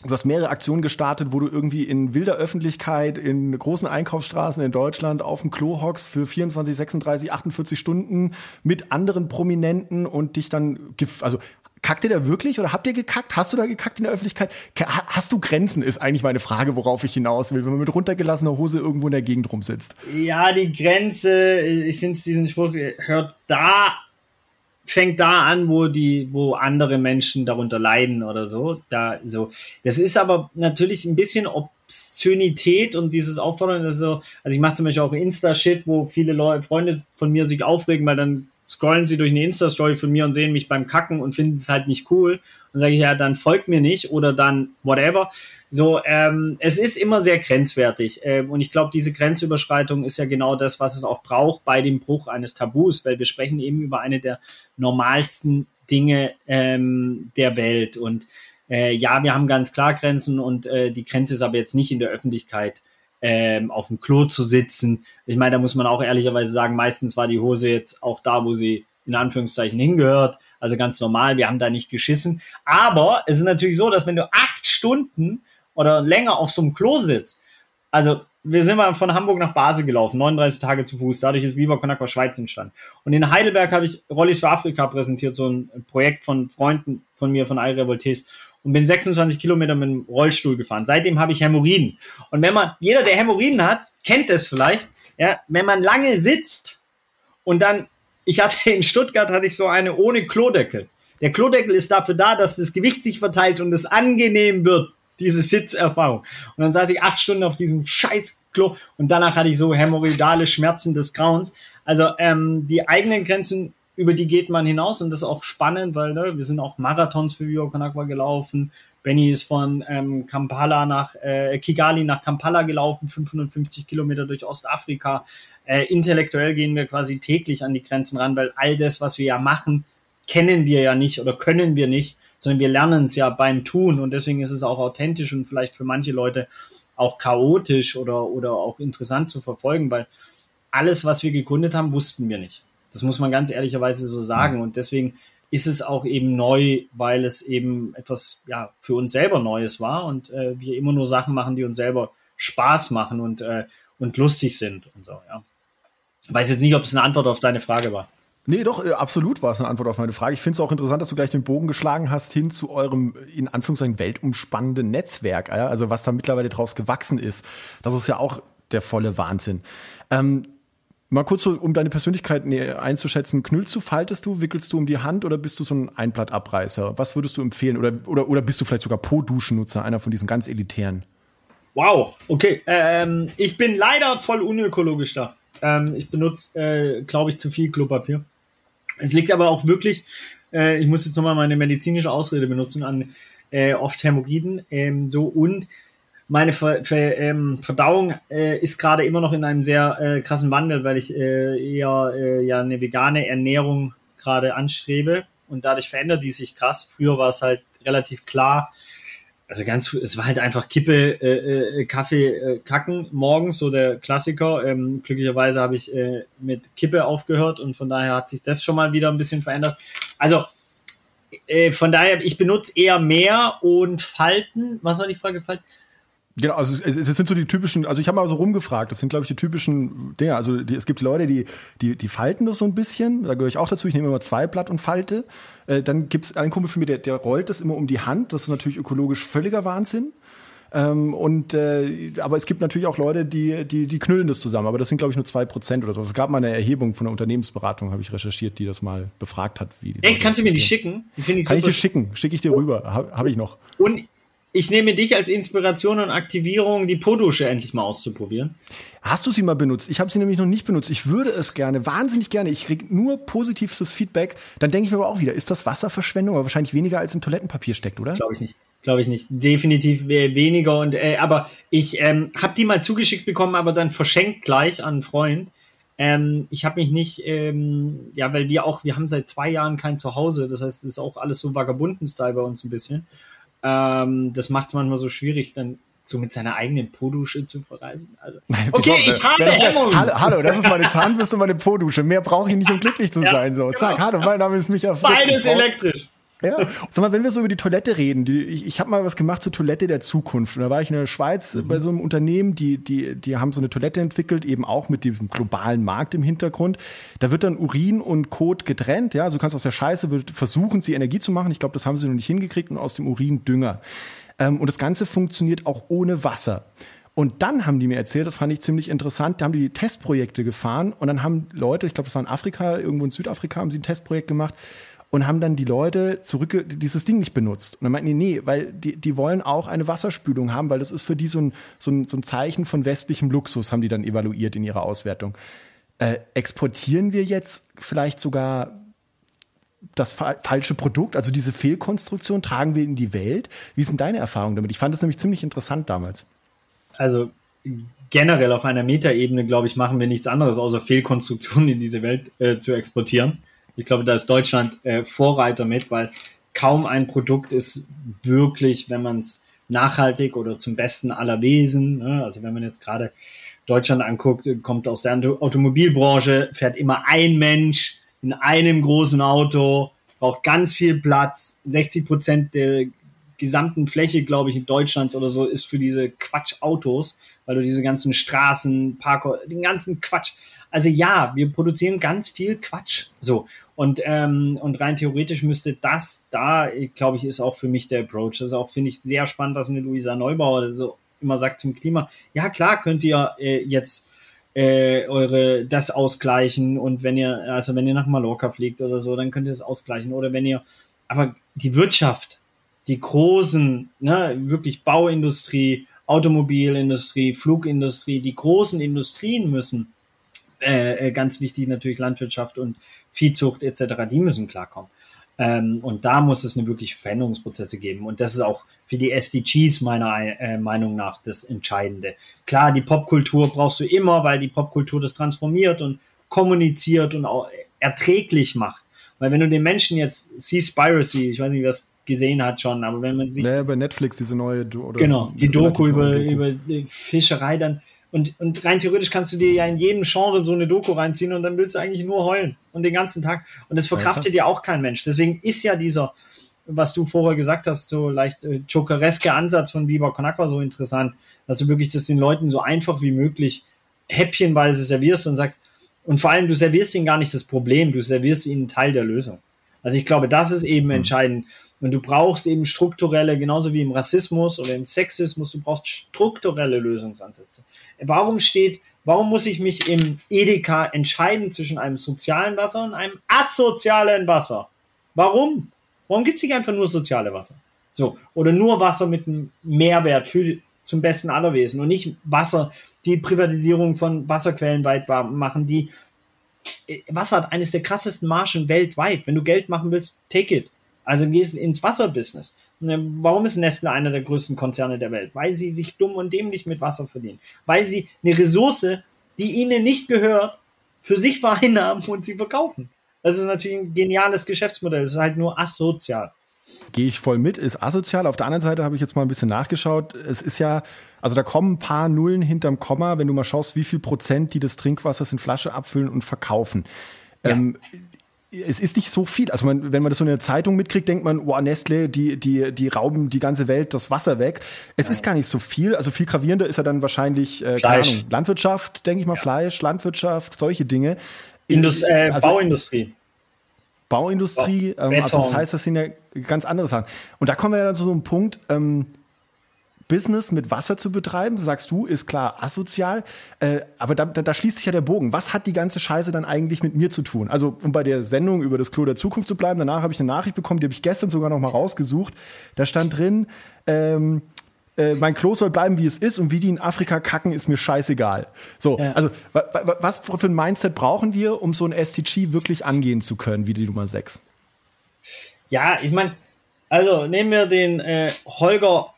Du hast mehrere Aktionen gestartet, wo du irgendwie in wilder Öffentlichkeit, in großen Einkaufsstraßen in Deutschland auf dem Klo hockst für 24, 36, 48 Stunden mit anderen Prominenten und dich dann, also Kackt ihr da wirklich oder habt ihr gekackt? Hast du da gekackt in der Öffentlichkeit? Hast du Grenzen, ist eigentlich meine Frage, worauf ich hinaus will, wenn man mit runtergelassener Hose irgendwo in der Gegend rumsitzt.
Ja, die Grenze, ich finde diesen Spruch, hört da, fängt da an, wo die, wo andere Menschen darunter leiden oder so. Da, so. Das ist aber natürlich ein bisschen Obszönität und dieses Auffordern, das ist so, also ich mache zum Beispiel auch Insta-Shit, wo viele Leute, Freunde von mir sich aufregen, weil dann scrollen sie durch eine Insta-Story von mir und sehen mich beim Kacken und finden es halt nicht cool. Und sage ich, ja, dann folgt mir nicht oder dann whatever. So, ähm, es ist immer sehr grenzwertig. Ähm, und ich glaube, diese Grenzüberschreitung ist ja genau das, was es auch braucht bei dem Bruch eines Tabus, weil wir sprechen eben über eine der normalsten Dinge ähm, der Welt. Und äh, ja, wir haben ganz klar Grenzen und äh, die Grenze ist aber jetzt nicht in der Öffentlichkeit ähm, auf dem Klo zu sitzen. Ich meine, da muss man auch ehrlicherweise sagen, meistens war die Hose jetzt auch da, wo sie in Anführungszeichen hingehört. Also ganz normal, wir haben da nicht geschissen. Aber es ist natürlich so, dass wenn du acht Stunden oder länger auf so einem Klo sitzt, also wir sind mal von Hamburg nach Basel gelaufen, 39 Tage zu Fuß. Dadurch ist Viva Con Agua Schweiz entstanden. Und in Heidelberg habe ich Rollis für Afrika präsentiert, so ein Projekt von Freunden von mir, von iRevoltes. Und bin 26 Kilometer mit dem Rollstuhl gefahren. Seitdem habe ich Hämorrhoiden. Und wenn man, jeder, der Hämorrhoiden hat, kennt es vielleicht, ja, wenn man lange sitzt und dann, ich hatte in Stuttgart hatte ich so eine ohne Klodeckel. Der Klodeckel ist dafür da, dass das Gewicht sich verteilt und es angenehm wird diese Sitzerfahrung. Und dann saß ich acht Stunden auf diesem scheiß Klo und danach hatte ich so hämorrhoidale Schmerzen des Grauens. Also ähm, die eigenen Grenzen, über die geht man hinaus und das ist auch spannend, weil ne, wir sind auch Marathons für Vio Conagua gelaufen. Benny ist von ähm, Kampala nach äh, Kigali nach Kampala gelaufen, 550 Kilometer durch Ostafrika. Äh, intellektuell gehen wir quasi täglich an die Grenzen ran, weil all das, was wir ja machen, kennen wir ja nicht oder können wir nicht, sondern wir lernen es ja beim Tun und deswegen ist es auch authentisch und vielleicht für manche Leute auch chaotisch oder, oder auch interessant zu verfolgen, weil alles, was wir gegründet haben, wussten wir nicht. Das muss man ganz ehrlicherweise so sagen und deswegen ist es auch eben neu, weil es eben etwas ja für uns selber Neues war und äh, wir immer nur Sachen machen, die uns selber Spaß machen und äh, und lustig sind und so. Ja, ich weiß jetzt nicht, ob es eine Antwort auf deine Frage war.
Nee, doch, äh, absolut war es eine Antwort auf meine Frage. Ich finde es auch interessant, dass du gleich den Bogen geschlagen hast hin zu eurem, in Anführungszeichen, weltumspannenden Netzwerk. Also was da mittlerweile draus gewachsen ist. Das ist ja auch der volle Wahnsinn. Ähm, mal kurz so, um deine Persönlichkeit einzuschätzen. Knüllst du, faltest du, wickelst du um die Hand oder bist du so ein Einblattabreißer? Was würdest du empfehlen? Oder, oder, oder bist du vielleicht sogar Po-Duschennutzer, einer von diesen ganz elitären?
Wow, okay. Ähm, ich bin leider voll unökologisch da. Ähm, ich benutze, äh, glaube ich, zu viel Klopapier. Es liegt aber auch wirklich, äh, ich muss jetzt nochmal meine medizinische Ausrede benutzen, an äh, oft Hämorrhoiden. Ähm, so und meine Ver Ver ähm, Verdauung äh, ist gerade immer noch in einem sehr äh, krassen Wandel, weil ich äh, eher äh, ja eine vegane Ernährung gerade anstrebe und dadurch verändert die sich krass. Früher war es halt relativ klar, also ganz, es war halt einfach Kippe, äh, äh, Kaffee, Kacken morgens, so der Klassiker. Ähm, glücklicherweise habe ich mit Kippe aufgehört und von daher hat sich das schon mal wieder ein bisschen verändert. Also von daher, ich benutze eher mehr und Falten. Was war die Frage? Falten?
Genau, also es, es, sind so die typischen, also ich habe mal so rumgefragt, das sind glaube ich die typischen Dinge. Also die, es gibt Leute, die, die, die falten das so ein bisschen, da gehöre ich auch dazu, ich nehme immer zwei Blatt und falte. Äh, dann gibt es einen Kumpel für mich, der, der rollt das immer um die Hand, das ist natürlich ökologisch völliger Wahnsinn. Ähm, und äh, aber es gibt natürlich auch Leute, die, die, die knüllen das zusammen, aber das sind, glaube ich, nur zwei Prozent oder so. Es gab mal eine Erhebung von der Unternehmensberatung, habe ich recherchiert, die das mal befragt hat. Wie
Echt, kannst du mir die schicken?
Die ich Kann ich dir schicken, schicke ich dir rüber, habe hab ich noch.
Und ich nehme dich als Inspiration und Aktivierung, die Podusche endlich mal auszuprobieren.
Hast du sie mal benutzt? Ich habe sie nämlich noch nicht benutzt. Ich würde es gerne, wahnsinnig gerne. Ich kriege nur positives Feedback. Dann denke ich mir aber auch wieder, ist das Wasserverschwendung? Aber wahrscheinlich weniger als im Toilettenpapier steckt, oder?
Glaube ich nicht. Glaube ich nicht. Definitiv weniger. Und äh, aber ich ähm, habe die mal zugeschickt bekommen, aber dann verschenkt gleich an einen Freund. Ähm, ich habe mich nicht, ähm, ja, weil wir auch, wir haben seit zwei Jahren kein Zuhause. Das heißt, es ist auch alles so Vagabunden-Style bei uns ein bisschen. Ähm, das macht es manchmal so schwierig, dann so mit seiner eigenen Po-Dusche zu verreisen. Also,
okay, ich habe Hemmungen. Hallo, hallo, das ist meine Zahnbürste und meine Po-Dusche. Mehr brauche ich nicht, um glücklich zu ja, sein. So, zack, genau. hallo, mein Name ist Micha
Fritz. Beides elektrisch.
Ja. Sag mal, wenn wir so über die Toilette reden, die, ich, ich habe mal was gemacht zur Toilette der Zukunft. Und da war ich in der Schweiz mhm. bei so einem Unternehmen, die, die, die haben so eine Toilette entwickelt, eben auch mit diesem globalen Markt im Hintergrund. Da wird dann Urin und Kot getrennt. Ja, also du kannst aus der Scheiße versuchen, sie Energie zu machen. Ich glaube, das haben sie noch nicht hingekriegt und aus dem Urin Dünger. Ähm, und das Ganze funktioniert auch ohne Wasser. Und dann haben die mir erzählt, das fand ich ziemlich interessant, da haben die Testprojekte gefahren und dann haben Leute, ich glaube, das war in Afrika, irgendwo in Südafrika, haben sie ein Testprojekt gemacht und haben dann die Leute zurück dieses Ding nicht benutzt. Und dann meinten die, nee, weil die, die wollen auch eine Wasserspülung haben, weil das ist für die so ein, so ein, so ein Zeichen von westlichem Luxus, haben die dann evaluiert in ihrer Auswertung. Äh, exportieren wir jetzt vielleicht sogar das fa falsche Produkt, also diese Fehlkonstruktion, tragen wir in die Welt? Wie sind deine Erfahrungen damit? Ich fand das nämlich ziemlich interessant damals.
Also generell auf einer Metaebene, glaube ich, machen wir nichts anderes, außer Fehlkonstruktionen in diese Welt äh, zu exportieren. Ich glaube, da ist Deutschland äh, Vorreiter mit, weil kaum ein Produkt ist wirklich, wenn man es nachhaltig oder zum Besten aller Wesen, ne? also wenn man jetzt gerade Deutschland anguckt, kommt aus der Automobilbranche, fährt immer ein Mensch in einem großen Auto, braucht ganz viel Platz, 60 Prozent der gesamten Fläche, glaube ich, in Deutschlands oder so ist für diese Quatschautos, weil du diese ganzen Straßen, Parkour, den ganzen Quatsch. Also ja, wir produzieren ganz viel Quatsch. So. Und, ähm, und rein theoretisch müsste das da, glaube ich, ist auch für mich der Approach. Das ist auch, finde ich, sehr spannend, was eine Luisa Neubauer so immer sagt zum Klima. Ja, klar könnt ihr äh, jetzt äh, eure das ausgleichen und wenn ihr, also wenn ihr nach Mallorca fliegt oder so, dann könnt ihr das ausgleichen. Oder wenn ihr, aber die Wirtschaft, die großen, ne, wirklich Bauindustrie, Automobilindustrie, Flugindustrie, die großen Industrien müssen äh, äh, ganz wichtig natürlich Landwirtschaft und Viehzucht etc., die müssen klarkommen. Ähm, und da muss es eine wirklich Veränderungsprozesse geben. Und das ist auch für die SDGs meiner äh, Meinung nach das Entscheidende. Klar, die Popkultur brauchst du immer, weil die Popkultur das transformiert und kommuniziert und auch erträglich macht. Weil wenn du den Menschen jetzt Seaspiracy, ich weiß nicht, was gesehen hat schon, aber wenn man sich.
Naja, bei Netflix diese neue.
Oder genau, die Doku über, Doku. über die Fischerei dann. Und, und rein theoretisch kannst du dir ja in jedem Genre so eine Doku reinziehen und dann willst du eigentlich nur heulen und den ganzen Tag. Und das verkraftet ja auch kein Mensch. Deswegen ist ja dieser, was du vorher gesagt hast, so leicht äh, jokereske Ansatz von Biber Konakwa so interessant, dass du wirklich das den Leuten so einfach wie möglich häppchenweise servierst und sagst, und vor allem, du servierst ihnen gar nicht das Problem, du servierst ihnen Teil der Lösung. Also ich glaube, das ist eben mhm. entscheidend. Und du brauchst eben strukturelle, genauso wie im Rassismus oder im Sexismus, du brauchst strukturelle Lösungsansätze. Warum steht, warum muss ich mich im Edeka entscheiden zwischen einem sozialen Wasser und einem asozialen Wasser? Warum? Warum gibt es nicht einfach nur soziale Wasser? So, oder nur Wasser mit einem Mehrwert für, zum besten aller Wesen und nicht Wasser, die Privatisierung von Wasserquellen weit machen, die äh, Wasser hat eines der krassesten Margen weltweit. Wenn du Geld machen willst, take it. Also gehst ins Wasserbusiness. Äh, warum ist Nestle einer der größten Konzerne der Welt? Weil sie sich dumm und dämlich mit Wasser verdienen. Weil sie eine Ressource, die ihnen nicht gehört, für sich vereinnahmen und sie verkaufen. Das ist natürlich ein geniales Geschäftsmodell. Das ist halt nur asozial
gehe ich voll mit, ist asozial. Auf der anderen Seite habe ich jetzt mal ein bisschen nachgeschaut. Es ist ja, also da kommen ein paar Nullen hinterm Komma, wenn du mal schaust, wie viel Prozent die des Trinkwassers in Flasche abfüllen und verkaufen. Ja. Ähm, es ist nicht so viel. Also man, wenn man das so in der Zeitung mitkriegt, denkt man, oh, Nestle, die, die, die rauben die ganze Welt das Wasser weg. Es ja. ist gar nicht so viel. Also viel gravierender ist ja dann wahrscheinlich, äh, keine Ahnung, Landwirtschaft, denke ich mal, ja. Fleisch, Landwirtschaft, solche Dinge.
Indus äh, also, Bauindustrie.
Bauindustrie. Ähm, also das heißt, das sind ja ganz andere Sachen. Und da kommen wir ja dann zu so einem Punkt, ähm, Business mit Wasser zu betreiben, sagst du, ist klar asozial, äh, aber da, da, da, schließt sich ja der Bogen. Was hat die ganze Scheiße dann eigentlich mit mir zu tun? Also, um bei der Sendung über das Klo der Zukunft zu bleiben, danach habe ich eine Nachricht bekommen, die habe ich gestern sogar noch mal rausgesucht. Da stand drin, ähm, äh, mein Klo soll bleiben, wie es ist und wie die in Afrika kacken, ist mir scheißegal. So, ja. also was für ein Mindset brauchen wir, um so ein STG wirklich angehen zu können, wie die Nummer 6?
Ja, ich meine, also nehmen wir den äh, Holger,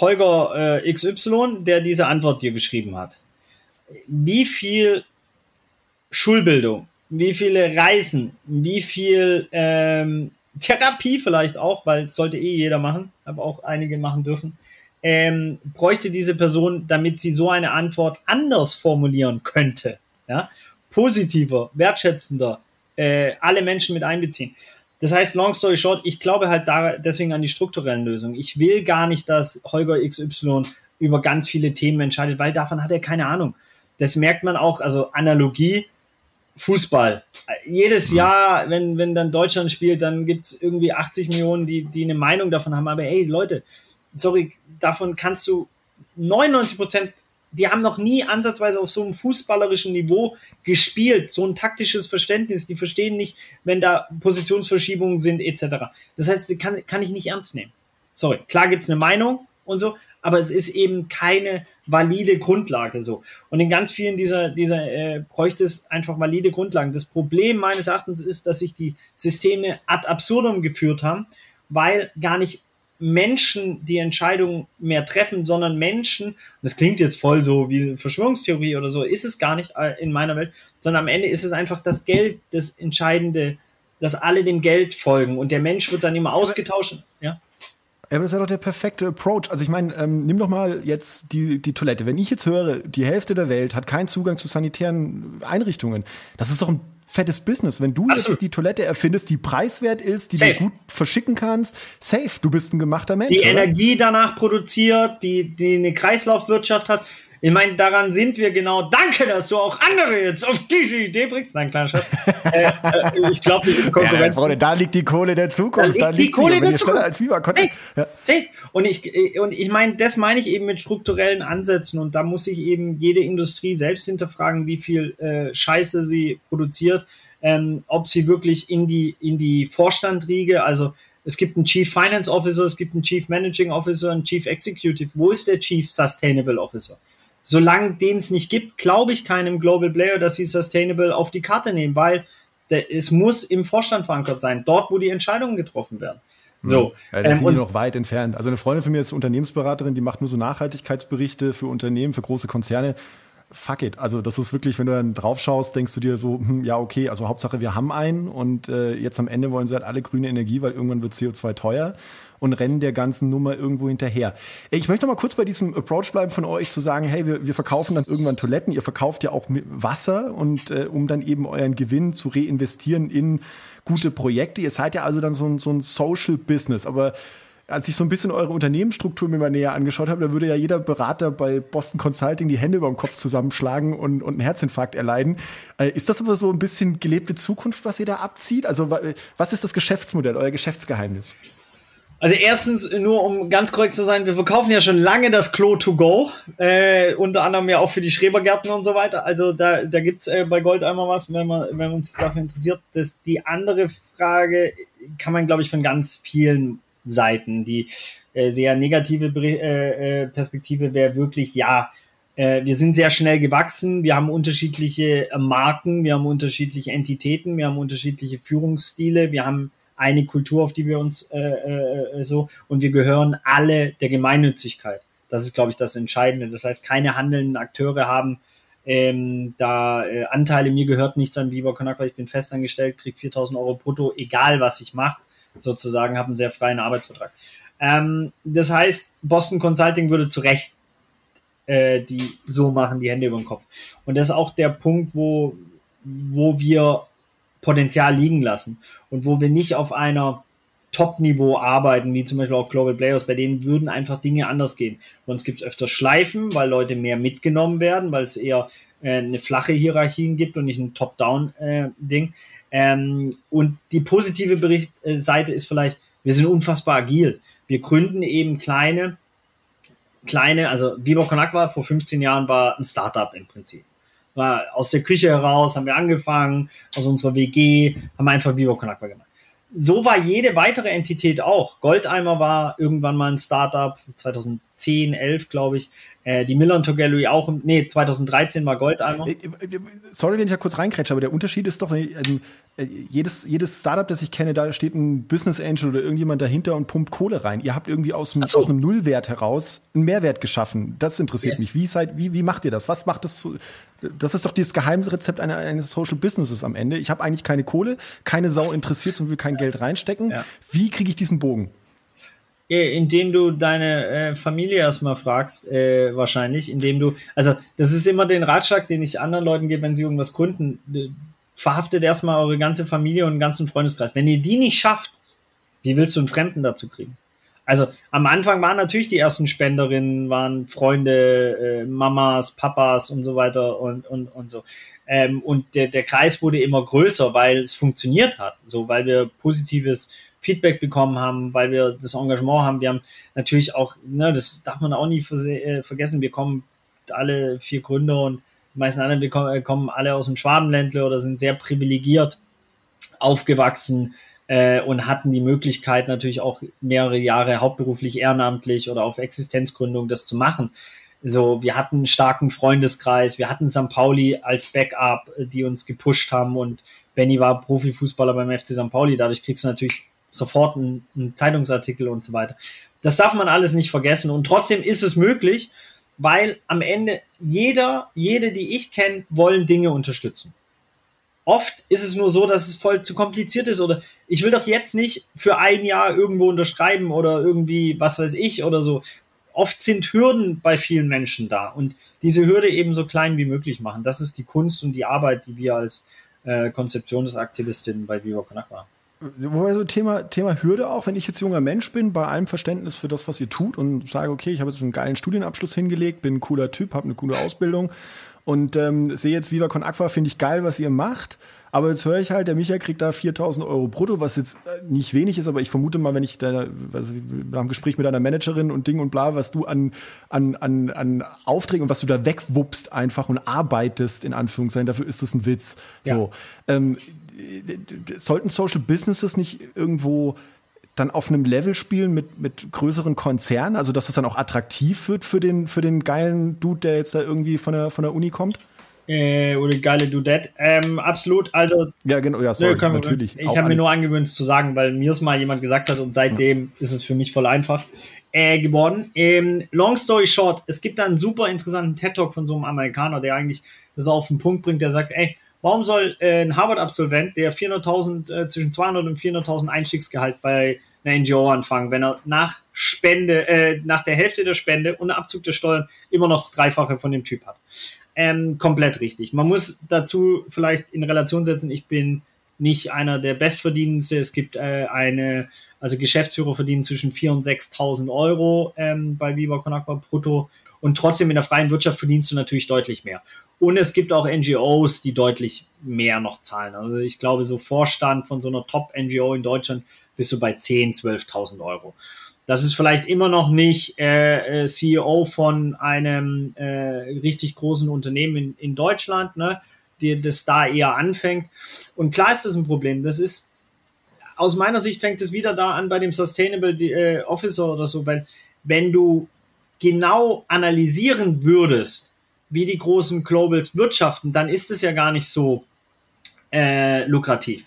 Holger äh, XY, der diese Antwort dir geschrieben hat. Wie viel Schulbildung, wie viele Reisen, wie viel ähm, Therapie vielleicht auch, weil sollte eh jeder machen, aber auch einige machen dürfen, ähm, bräuchte diese Person, damit sie so eine Antwort anders formulieren könnte. Ja? Positiver, wertschätzender, äh, alle Menschen mit einbeziehen. Das heißt, long story short, ich glaube halt da deswegen an die strukturellen Lösungen. Ich will gar nicht, dass Holger XY über ganz viele Themen entscheidet, weil davon hat er keine Ahnung. Das merkt man auch, also Analogie, Fußball. Jedes mhm. Jahr, wenn, wenn dann Deutschland spielt, dann gibt's irgendwie 80 Millionen, die, die eine Meinung davon haben. Aber hey, Leute, sorry, davon kannst du 99 Prozent, die haben noch nie ansatzweise auf so einem fußballerischen Niveau gespielt, so ein taktisches Verständnis, die verstehen nicht, wenn da Positionsverschiebungen sind, etc. Das heißt, kann, kann ich nicht ernst nehmen. Sorry, klar gibt's eine Meinung und so, aber es ist eben keine valide Grundlage so. Und in ganz vielen dieser, dieser äh, bräuchte es einfach valide Grundlagen. Das Problem meines Erachtens ist, dass sich die Systeme ad absurdum geführt haben, weil gar nicht Menschen die Entscheidungen mehr treffen, sondern Menschen, das klingt jetzt voll so wie Verschwörungstheorie oder so, ist es gar nicht in meiner Welt, sondern am Ende ist es einfach das Geld das Entscheidende, dass alle dem Geld folgen und der Mensch wird dann immer ausgetauscht. Ja?
Ja, aber das wäre doch der perfekte Approach. Also ich meine, ähm, nimm doch mal jetzt die, die Toilette. Wenn ich jetzt höre, die Hälfte der Welt hat keinen Zugang zu sanitären Einrichtungen, das ist doch ein fettes Business. Wenn du Absolut. jetzt die Toilette erfindest, die preiswert ist, die safe. du gut verschicken kannst, safe, du bist ein gemachter Mensch.
Die oder? Energie danach produziert, die, die eine Kreislaufwirtschaft hat. Ich meine, daran sind wir genau. Danke, dass du auch andere jetzt auf diese Idee bringst. Nein, kleiner Schatz. äh, äh, ich glaube nicht in Konkurrenz.
Ja, da liegt die Kohle der Zukunft. Da liegt, da liegt die Kohle der Zukunft. Als Viva
Safe. Ja. Safe. Und ich, und ich meine, das meine ich eben mit strukturellen Ansätzen. Und da muss sich eben jede Industrie selbst hinterfragen, wie viel äh, Scheiße sie produziert, ähm, ob sie wirklich in die, in die Vorstandriege, also es gibt einen Chief Finance Officer, es gibt einen Chief Managing Officer, einen Chief Executive. Wo ist der Chief Sustainable Officer? Solange den es nicht gibt, glaube ich keinem Global Player, dass sie Sustainable auf die Karte nehmen, weil der, es muss im Vorstand verankert sein, dort, wo die Entscheidungen getroffen werden.
Hm. So, ja, da ähm, sind die noch weit entfernt. Also eine Freundin von mir ist Unternehmensberaterin, die macht nur so Nachhaltigkeitsberichte für Unternehmen, für große Konzerne. Fuck it. Also das ist wirklich, wenn du dann drauf schaust, denkst du dir so, hm, ja okay, also Hauptsache wir haben einen und äh, jetzt am Ende wollen sie halt alle grüne Energie, weil irgendwann wird CO2 teuer und rennen der ganzen Nummer irgendwo hinterher. Ich möchte mal kurz bei diesem Approach bleiben von euch zu sagen, hey, wir, wir verkaufen dann irgendwann Toiletten, ihr verkauft ja auch Wasser und äh, um dann eben euren Gewinn zu reinvestieren in gute Projekte. Ihr seid ja also dann so ein, so ein Social Business, aber als ich so ein bisschen eure Unternehmensstruktur mir mal näher angeschaut habe, da würde ja jeder Berater bei Boston Consulting die Hände über dem Kopf zusammenschlagen und, und einen Herzinfarkt erleiden. Äh, ist das aber so ein bisschen gelebte Zukunft, was ihr da abzieht? Also was ist das Geschäftsmodell, euer Geschäftsgeheimnis?
Also erstens, nur um ganz korrekt zu sein, wir verkaufen ja schon lange das Klo to go, äh, unter anderem ja auch für die Schrebergärten und so weiter. Also da, da gibt's äh, bei Gold einmal was, wenn man, wenn man sich dafür interessiert. Das, die andere Frage kann man, glaube ich, von ganz vielen Seiten. Die äh, sehr negative äh, äh, Perspektive wäre wirklich, ja, äh, wir sind sehr schnell gewachsen, wir haben unterschiedliche äh, Marken, wir haben unterschiedliche Entitäten, wir haben unterschiedliche Führungsstile, wir haben eine Kultur, auf die wir uns äh, äh, so und wir gehören alle der Gemeinnützigkeit. Das ist, glaube ich, das Entscheidende. Das heißt, keine handelnden Akteure haben ähm, da äh, Anteile. Mir gehört nichts an Viva Con Agua. Ich bin festangestellt, kriege 4000 Euro brutto, egal was ich mache sozusagen, habe einen sehr freien Arbeitsvertrag. Ähm, das heißt, Boston Consulting würde zu Recht äh, die so machen, die Hände über den Kopf. Und das ist auch der Punkt, wo, wo wir Potenzial liegen lassen und wo wir nicht auf einer Top-Niveau arbeiten, wie zum Beispiel auch Global Players, bei denen würden einfach Dinge anders gehen. Bei uns gibt es öfter Schleifen, weil Leute mehr mitgenommen werden, weil es eher äh, eine flache Hierarchien gibt und nicht ein Top-Down-Ding. Äh, ähm, und die positive Bericht äh, Seite ist vielleicht, wir sind unfassbar agil. Wir gründen eben kleine, kleine, also Con Agua vor 15 Jahren war ein Startup im Prinzip. War aus der Küche heraus haben wir angefangen, aus unserer WG, haben einfach Con Agua gemacht. So war jede weitere Entität auch. Goldeimer war irgendwann mal ein Startup, 2010, 11, glaube ich. Äh, die Miller Tour Gallery auch, nee, 2013 war Goldeimer. Äh, äh,
sorry, wenn ich da kurz reinkrätsche, aber der Unterschied ist doch, ähm, jedes, jedes Startup, das ich kenne, da steht ein Business Angel oder irgendjemand dahinter und pumpt Kohle rein. Ihr habt irgendwie aus, so. aus einem Nullwert heraus einen Mehrwert geschaffen. Das interessiert ja. mich. Wie, seid, wie, wie macht ihr das? Was macht das? Das ist doch das Geheimrezept eines Social Businesses am Ende. Ich habe eigentlich keine Kohle, keine Sau interessiert und will kein Geld reinstecken. Ja. Wie kriege ich diesen Bogen?
Indem du deine äh, Familie erstmal fragst, äh, wahrscheinlich, indem du, also das ist immer den Ratschlag, den ich anderen Leuten gebe, wenn sie irgendwas gründen, verhaftet erstmal eure ganze Familie und den ganzen Freundeskreis. Wenn ihr die nicht schafft, wie willst du einen Fremden dazu kriegen? Also am Anfang waren natürlich die ersten Spenderinnen, waren Freunde, äh, Mamas, Papas und so weiter und, und, und so. Ähm, und der, der Kreis wurde immer größer, weil es funktioniert hat, so weil wir positives Feedback bekommen haben, weil wir das Engagement haben. Wir haben natürlich auch, ne, das darf man auch nie äh, vergessen, wir kommen alle vier Gründer und die meisten anderen, wir kommen, äh, kommen alle aus dem Schwabenländle oder sind sehr privilegiert aufgewachsen äh, und hatten die Möglichkeit natürlich auch mehrere Jahre hauptberuflich ehrenamtlich oder auf Existenzgründung das zu machen. So, wir hatten einen starken Freundeskreis, wir hatten St. Pauli als Backup, die uns gepusht haben und Benny war Profifußballer beim FC St. Pauli, dadurch kriegst du natürlich sofort ein, ein Zeitungsartikel und so weiter. Das darf man alles nicht vergessen. Und trotzdem ist es möglich, weil am Ende jeder, jede, die ich kenne, wollen Dinge unterstützen. Oft ist es nur so, dass es voll zu kompliziert ist oder ich will doch jetzt nicht für ein Jahr irgendwo unterschreiben oder irgendwie, was weiß ich oder so. Oft sind Hürden bei vielen Menschen da und diese Hürde eben so klein wie möglich machen. Das ist die Kunst und die Arbeit, die wir als äh, Konzeptionsaktivistin bei Viva Con Agua
Wobei so Thema, Thema Hürde auch, wenn ich jetzt junger Mensch bin, bei allem Verständnis für das, was ihr tut und sage, okay, ich habe jetzt einen geilen Studienabschluss hingelegt, bin ein cooler Typ, habe eine coole Ausbildung und ähm, sehe jetzt Viva Con Aqua, finde ich geil, was ihr macht. Aber jetzt höre ich halt, der Micha kriegt da 4000 Euro brutto, was jetzt äh, nicht wenig ist, aber ich vermute mal, wenn ich da, also nach dem Gespräch mit deiner Managerin und Ding und bla, was du an, an, an, an Aufträgen und was du da wegwuppst einfach und arbeitest, in Anführungszeichen, dafür ist das ein Witz. Ja. So. Ähm, sollten Social Businesses nicht irgendwo dann auf einem Level spielen mit, mit größeren Konzernen, also dass es dann auch attraktiv wird für den, für den geilen Dude, der jetzt da irgendwie von der, von der Uni kommt?
Äh, oder geile Dudette. Ähm, absolut, also.
Ja, genau, ja, sorry, nö, natürlich.
Ich habe mir nur angewöhnt zu sagen, weil mir es mal jemand gesagt hat und seitdem ja. ist es für mich voll einfach. äh, geworden. Ähm, long story short, es gibt da einen super interessanten TED-Talk von so einem Amerikaner, der eigentlich das auf den Punkt bringt, der sagt, ey, warum soll äh, ein Harvard-Absolvent, der 400.000, äh, zwischen 200 und 400.000 Einstiegsgehalt bei einer NGO anfangen, wenn er nach Spende, äh, nach der Hälfte der Spende und Abzug der Steuern immer noch das Dreifache von dem Typ hat. Ähm, komplett richtig. Man muss dazu vielleicht in Relation setzen, ich bin nicht einer der Bestverdienendste. Es gibt äh, eine, also Geschäftsführer verdienen zwischen 4.000 und 6.000 Euro ähm, bei Viva Con brutto. Und trotzdem in der freien Wirtschaft verdienst du natürlich deutlich mehr. Und es gibt auch NGOs, die deutlich mehr noch zahlen. Also ich glaube, so Vorstand von so einer Top-NGO in Deutschland bist du bei 10.000, 12.000 Euro. Das ist vielleicht immer noch nicht äh, äh CEO von einem äh, richtig großen Unternehmen in, in Deutschland, ne? die das da eher anfängt. Und klar ist das ein Problem. Das ist, aus meiner Sicht fängt es wieder da an bei dem Sustainable äh, Officer oder so, weil wenn du genau analysieren würdest, wie die großen Globals wirtschaften, dann ist es ja gar nicht so äh, lukrativ.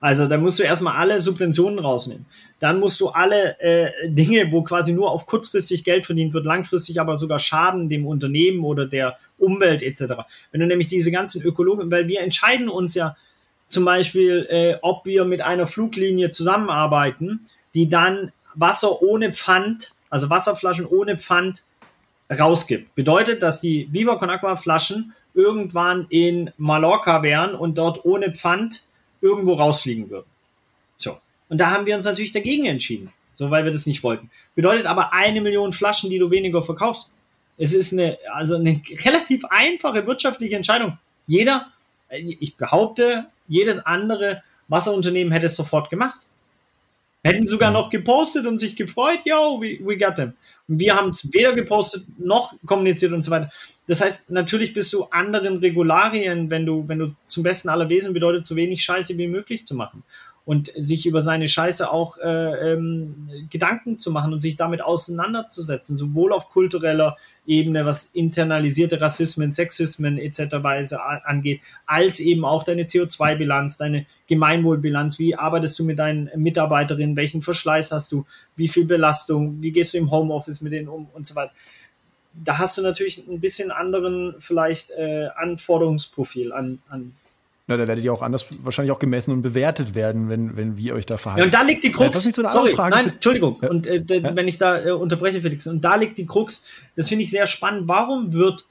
Also da musst du erstmal alle Subventionen rausnehmen. Dann musst du alle äh, Dinge, wo quasi nur auf kurzfristig Geld verdient wird, langfristig aber sogar Schaden dem Unternehmen oder der Umwelt etc. Wenn du nämlich diese ganzen Ökologen, weil wir entscheiden uns ja zum Beispiel, äh, ob wir mit einer Fluglinie zusammenarbeiten, die dann Wasser ohne Pfand, also Wasserflaschen ohne Pfand rausgibt. Bedeutet, dass die Viva Con Aqua Flaschen irgendwann in Mallorca wären und dort ohne Pfand irgendwo rausfliegen würden. Und da haben wir uns natürlich dagegen entschieden. So, weil wir das nicht wollten. Bedeutet aber eine Million Flaschen, die du weniger verkaufst. Es ist eine, also eine relativ einfache wirtschaftliche Entscheidung. Jeder, ich behaupte, jedes andere Wasserunternehmen hätte es sofort gemacht. Hätten sogar noch gepostet und sich gefreut, yo, we, we got them. Und wir haben es weder gepostet noch kommuniziert und so weiter. Das heißt, natürlich bist du anderen Regularien, wenn du, wenn du zum besten aller Wesen bedeutet, so wenig Scheiße wie möglich zu machen und sich über seine Scheiße auch äh, ähm, Gedanken zu machen und sich damit auseinanderzusetzen, sowohl auf kultureller Ebene, was internalisierte Rassismen, Sexismen etc. angeht, als eben auch deine CO2-Bilanz, deine Gemeinwohlbilanz, wie arbeitest du mit deinen Mitarbeiterinnen, welchen Verschleiß hast du, wie viel Belastung, wie gehst du im Homeoffice mit denen um und so weiter. Da hast du natürlich ein bisschen anderen vielleicht äh, Anforderungsprofil an, an
na, da werdet ihr auch anders wahrscheinlich auch gemessen und bewertet werden, wenn, wenn wir euch da verhalten. Ja,
und da liegt die Krux. Ja, so Sorry, nein, Entschuldigung. Ja. Und äh, ja? wenn ich da äh, unterbreche, Felix. Und da liegt die Krux. Das finde ich sehr spannend. Warum wird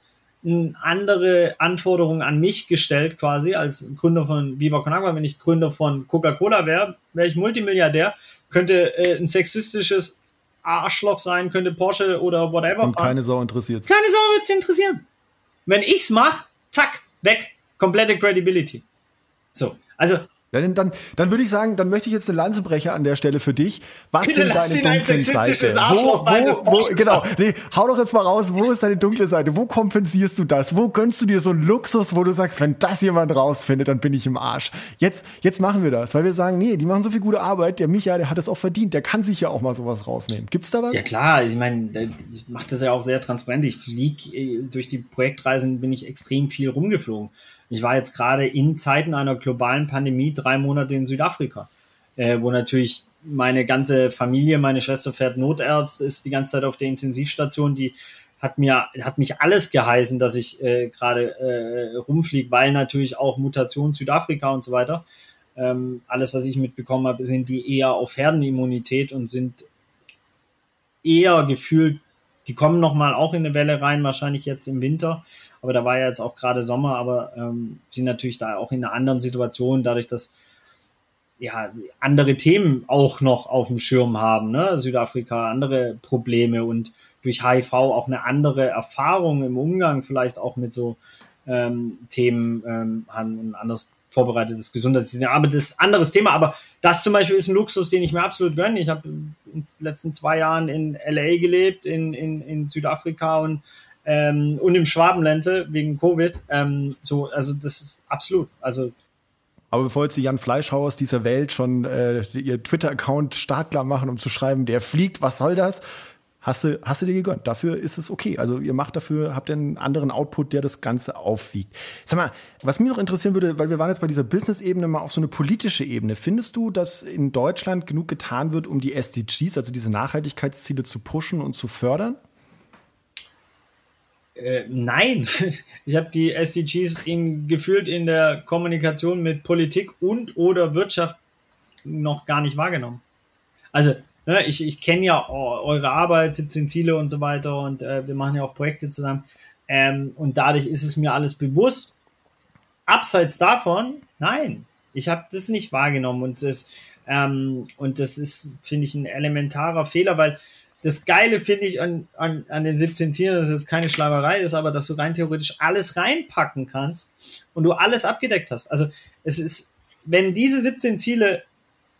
eine andere Anforderung an mich gestellt, quasi als Gründer von Viva Con Agua? Wenn ich Gründer von Coca-Cola wäre, wäre ich Multimilliardär, könnte äh, ein sexistisches Arschloch sein, könnte Porsche oder whatever.
Und keine Sau interessiert.
Keine Sau wird es interessieren. Wenn ich's mache, zack, weg. Komplette Credibility. So, also
ja, dann, dann, würde ich sagen, dann möchte ich jetzt eine Lanze an der Stelle für dich. Was Bitte sind deine dunklen Seiten? Wo, wo, wo, genau, nee, hau doch jetzt mal raus, wo ist deine dunkle Seite? Wo kompensierst du das? Wo gönnst du dir so einen Luxus, wo du sagst, wenn das jemand rausfindet, dann bin ich im Arsch. Jetzt, jetzt machen wir das, weil wir sagen, nee, die machen so viel gute Arbeit, der Micha, der hat das auch verdient, der kann sich ja auch mal sowas rausnehmen. Gibt's da was?
Ja klar, ich meine, ich mache das ja auch sehr transparent. Ich fliege äh, durch die Projektreisen, bin ich extrem viel rumgeflogen. Ich war jetzt gerade in Zeiten einer globalen Pandemie drei Monate in Südafrika, äh, wo natürlich meine ganze Familie, meine Schwester fährt Notarzt, ist die ganze Zeit auf der Intensivstation, die hat mir hat mich alles geheißen, dass ich äh, gerade äh, rumfliege, weil natürlich auch Mutation Südafrika und so weiter. Ähm, alles, was ich mitbekommen habe, sind die eher auf Herdenimmunität und sind eher gefühlt, die kommen noch mal auch in eine Welle rein, wahrscheinlich jetzt im Winter aber da war ja jetzt auch gerade Sommer, aber ähm, sind natürlich da auch in einer anderen Situation, dadurch, dass ja andere Themen auch noch auf dem Schirm haben, ne? Südafrika, andere Probleme und durch HIV auch eine andere Erfahrung im Umgang vielleicht auch mit so ähm, Themen ähm, haben ein anderes vorbereitetes Gesundheitssystem. Aber das ist ein anderes Thema. Aber das zum Beispiel ist ein Luxus, den ich mir absolut gönne. Ich habe in den letzten zwei Jahren in LA gelebt, in, in, in Südafrika und ähm, und im Schwabenländle wegen Covid. Ähm, so, also das ist absolut. Also
aber bevor jetzt die Jan Fleischhauers dieser Welt schon äh, ihr Twitter-Account startklar machen, um zu schreiben, der fliegt, was soll das? Hast du, hast du dir gegönnt. Dafür ist es okay. Also ihr macht dafür, habt einen anderen Output, der das Ganze aufwiegt. Sag mal, was mich noch interessieren würde, weil wir waren jetzt bei dieser Business-Ebene mal auf so eine politische Ebene. Findest du, dass in Deutschland genug getan wird, um die SDGs, also diese Nachhaltigkeitsziele zu pushen und zu fördern?
Äh, nein, ich habe die SDGs in, gefühlt in der Kommunikation mit Politik und oder Wirtschaft noch gar nicht wahrgenommen. Also ne, ich, ich kenne ja eure Arbeit, 17 Ziele und so weiter und äh, wir machen ja auch Projekte zusammen ähm, und dadurch ist es mir alles bewusst. Abseits davon, nein, ich habe das nicht wahrgenommen und das, ähm, und das ist, finde ich, ein elementarer Fehler, weil das Geile finde ich an, an, an den 17 Zielen, dass es jetzt keine Schlagerei ist, aber dass du rein theoretisch alles reinpacken kannst und du alles abgedeckt hast. Also es ist, wenn diese 17 Ziele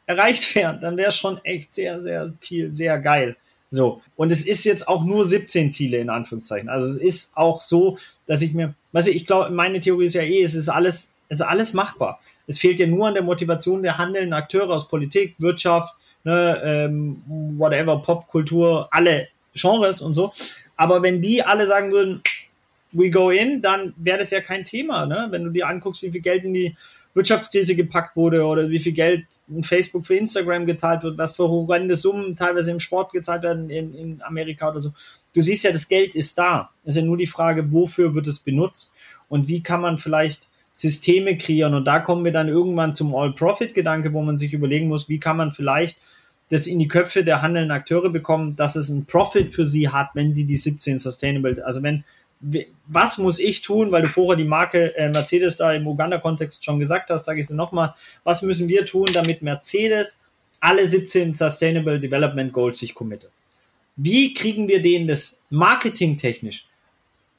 erreicht wären, dann wäre schon echt sehr, sehr viel, sehr geil. So. Und es ist jetzt auch nur 17 Ziele in Anführungszeichen. Also es ist auch so, dass ich mir, weißt du, ich glaube, meine Theorie ist ja eh, es ist alles, es ist alles machbar. Es fehlt ja nur an der Motivation der handelnden Akteure aus Politik, Wirtschaft, ne, ähm, whatever, Popkultur, alle Genres und so. Aber wenn die alle sagen würden, we go in, dann wäre das ja kein Thema. Ne? Wenn du dir anguckst, wie viel Geld in die Wirtschaftskrise gepackt wurde oder wie viel Geld in Facebook für Instagram gezahlt wird, was für horrende Summen teilweise im Sport gezahlt werden in, in Amerika oder so. Du siehst ja, das Geld ist da. Es ist ja nur die Frage, wofür wird es benutzt und wie kann man vielleicht Systeme kreieren. Und da kommen wir dann irgendwann zum All-Profit-Gedanke, wo man sich überlegen muss, wie kann man vielleicht das in die Köpfe der handelnden Akteure bekommen, dass es einen Profit für sie hat, wenn sie die 17 Sustainable, also wenn was muss ich tun, weil du vorher die Marke äh, Mercedes da im Uganda-Kontext schon gesagt hast, sage ich es nochmal, was müssen wir tun, damit Mercedes alle 17 Sustainable Development Goals sich committet? Wie kriegen wir denen das marketingtechnisch,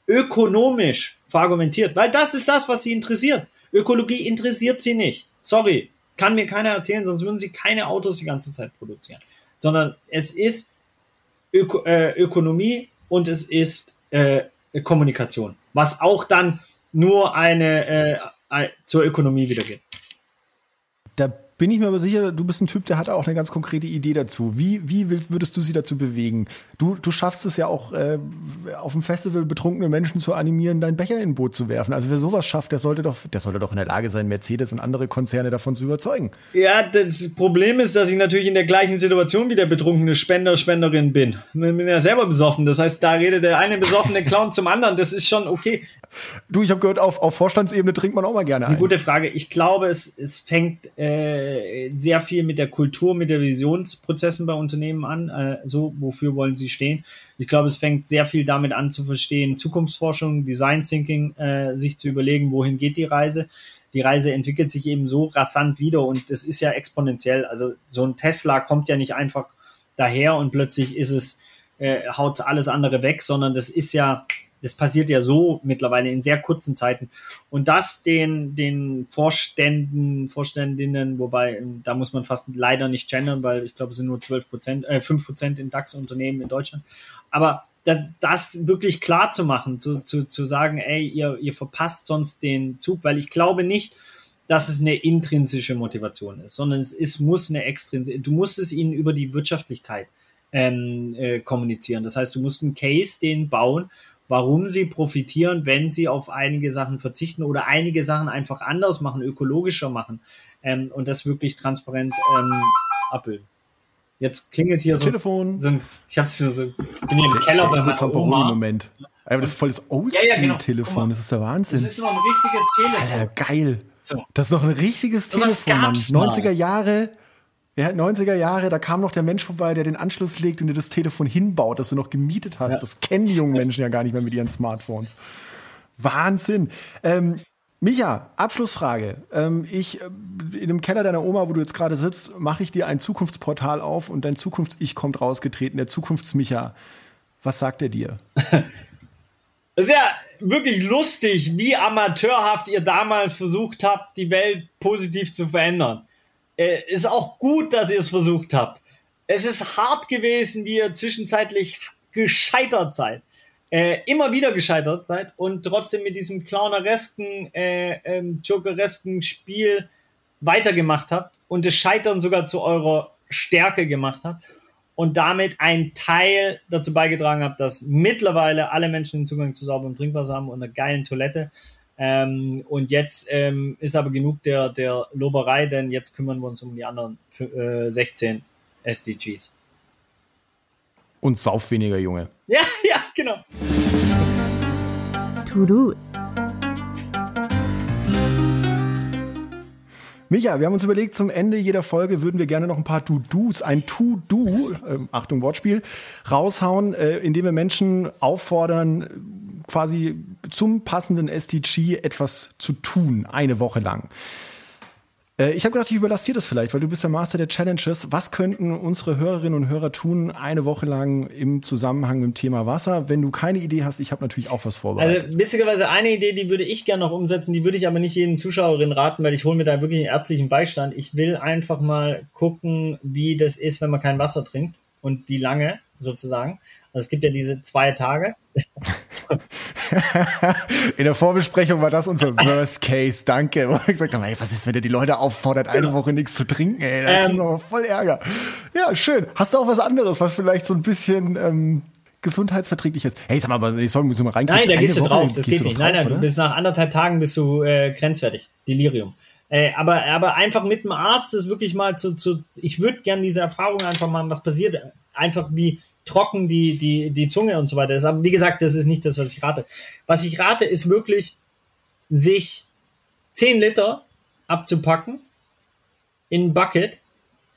ökonomisch verargumentiert? Weil das ist das, was sie interessiert. Ökologie interessiert sie nicht. Sorry, kann mir keiner erzählen, sonst würden sie keine Autos die ganze Zeit produzieren. Sondern es ist Öko äh, Ökonomie und es ist äh, Kommunikation, was auch dann nur eine äh, zur Ökonomie wieder geht.
Da bin ich mir aber sicher, du bist ein Typ, der hat auch eine ganz konkrete Idee dazu. Wie, wie willst, würdest du sie dazu bewegen? Du, du schaffst es ja auch, äh, auf dem Festival betrunkene Menschen zu animieren, dein Becher in ein Boot zu werfen. Also wer sowas schafft, der sollte doch, der sollte doch in der Lage sein, Mercedes und andere Konzerne davon zu überzeugen.
Ja, das Problem ist, dass ich natürlich in der gleichen Situation wie der betrunkene Spender, Spenderin bin. Ich bin ja selber besoffen. Das heißt, da redet der eine besoffene Clown zum anderen. Das ist schon okay.
Du, ich habe gehört, auf, auf Vorstandsebene trinkt man auch mal gerne.
Das ist eine ein. gute Frage. Ich glaube, es, es fängt äh, sehr viel mit der Kultur, mit der Visionsprozessen bei Unternehmen an. Äh, so, wofür wollen sie stehen? Ich glaube, es fängt sehr viel damit an zu verstehen, Zukunftsforschung, Design Thinking, äh, sich zu überlegen, wohin geht die Reise. Die Reise entwickelt sich eben so rasant wieder und das ist ja exponentiell. Also so ein Tesla kommt ja nicht einfach daher und plötzlich ist es, äh, haut alles andere weg, sondern das ist ja das passiert ja so mittlerweile in sehr kurzen Zeiten. Und das den, den Vorständen, Vorständinnen, wobei ähm, da muss man fast leider nicht gendern, weil ich glaube, es sind nur 12 Prozent, äh, 5 Prozent in DAX-Unternehmen in Deutschland. Aber das, das wirklich klar zu machen, zu, zu, zu sagen, ey, ihr, ihr verpasst sonst den Zug, weil ich glaube nicht, dass es eine intrinsische Motivation ist, sondern es ist, muss eine extrinsische, du musst es ihnen über die Wirtschaftlichkeit ähm, äh, kommunizieren. Das heißt, du musst einen Case den bauen, warum sie profitieren, wenn sie auf einige Sachen verzichten oder einige Sachen einfach anders machen, ökologischer machen ähm, und das wirklich transparent ähm, abbilden. Jetzt klingelt hier so.
Telefon.
So ein, ich hab's so, so bin hier im Keller bei
meiner Oma. Moment. Aber das ist voll das Oldschool-Telefon. Ja, ja, genau. Das ist der Wahnsinn.
Das ist noch ein richtiges Telefon.
Alter, geil. So. Das ist noch ein richtiges so Telefon, Mann. 90er Jahre. Ja, 90er Jahre, da kam noch der Mensch vorbei, der den Anschluss legt und dir das Telefon hinbaut, das du noch gemietet hast. Ja. Das kennen die jungen Menschen ja gar nicht mehr mit ihren Smartphones. Wahnsinn. Ähm, Micha, Abschlussfrage. Ähm, ich, äh, in dem Keller deiner Oma, wo du jetzt gerade sitzt, mache ich dir ein Zukunftsportal auf und dein Zukunfts-Ich kommt rausgetreten, der Zukunfts-Micha. Was sagt er dir?
Das ist ja wirklich lustig, wie amateurhaft ihr damals versucht habt, die Welt positiv zu verändern. Äh, ist auch gut, dass ihr es versucht habt. Es ist hart gewesen, wie ihr zwischenzeitlich gescheitert seid. Äh, immer wieder gescheitert seid und trotzdem mit diesem clowneresken, äh, ähm, jokeresken Spiel weitergemacht habt und das Scheitern sogar zu eurer Stärke gemacht habt. und damit ein Teil dazu beigetragen habe, dass mittlerweile alle Menschen den Zugang zu sauberem Trinkwasser haben und einer geilen Toilette. Ähm, und jetzt ähm, ist aber genug der, der Loberei, denn jetzt kümmern wir uns um die anderen äh, 16 SDGs.
Und sauf weniger, Junge.
Ja, ja, genau.
To-Dos.
Micha, wir haben uns überlegt, zum Ende jeder Folge würden wir gerne noch ein paar To-Dos, ein To-Do, äh, Achtung Wortspiel, raushauen, äh, indem wir Menschen auffordern, quasi zum passenden SDG etwas zu tun, eine Woche lang. Äh, ich habe gedacht, ich überlasse dir das vielleicht, weil du bist der Master der Challenges. Was könnten unsere Hörerinnen und Hörer tun, eine Woche lang im Zusammenhang mit dem Thema Wasser? Wenn du keine Idee hast, ich habe natürlich auch was vorbereitet.
Also witzigerweise eine Idee, die würde ich gerne noch umsetzen, die würde ich aber nicht jedem Zuschauerin raten, weil ich hole mir da wirklich einen ärztlichen Beistand. Ich will einfach mal gucken, wie das ist, wenn man kein Wasser trinkt und wie lange sozusagen. Also es gibt ja diese zwei Tage.
In der Vorbesprechung war das unser Worst Case, danke. Wo ich gesagt habe, ey, was ist, wenn ihr die Leute auffordert, eine genau. Woche nichts zu trinken, ey, da ähm, kriegen wir voll Ärger. Ja, schön. Hast du auch was anderes, was vielleicht so ein bisschen ähm, gesundheitsverträglich ist? Hey, sag mal, aber die Sorgen müssen wir rein.
Nein, da gehst du drauf, das geht nicht. Drauf, nein, nein, oder? du bist nach anderthalb Tagen bist du äh, grenzwertig. Delirium. Äh, aber, aber einfach mit dem Arzt ist wirklich mal zu, zu ich würde gerne diese Erfahrung einfach machen, was passiert. Einfach wie, trocken die, die, die Zunge und so weiter ist. Aber wie gesagt, das ist nicht das, was ich rate. Was ich rate, ist wirklich, sich 10 Liter abzupacken in ein Bucket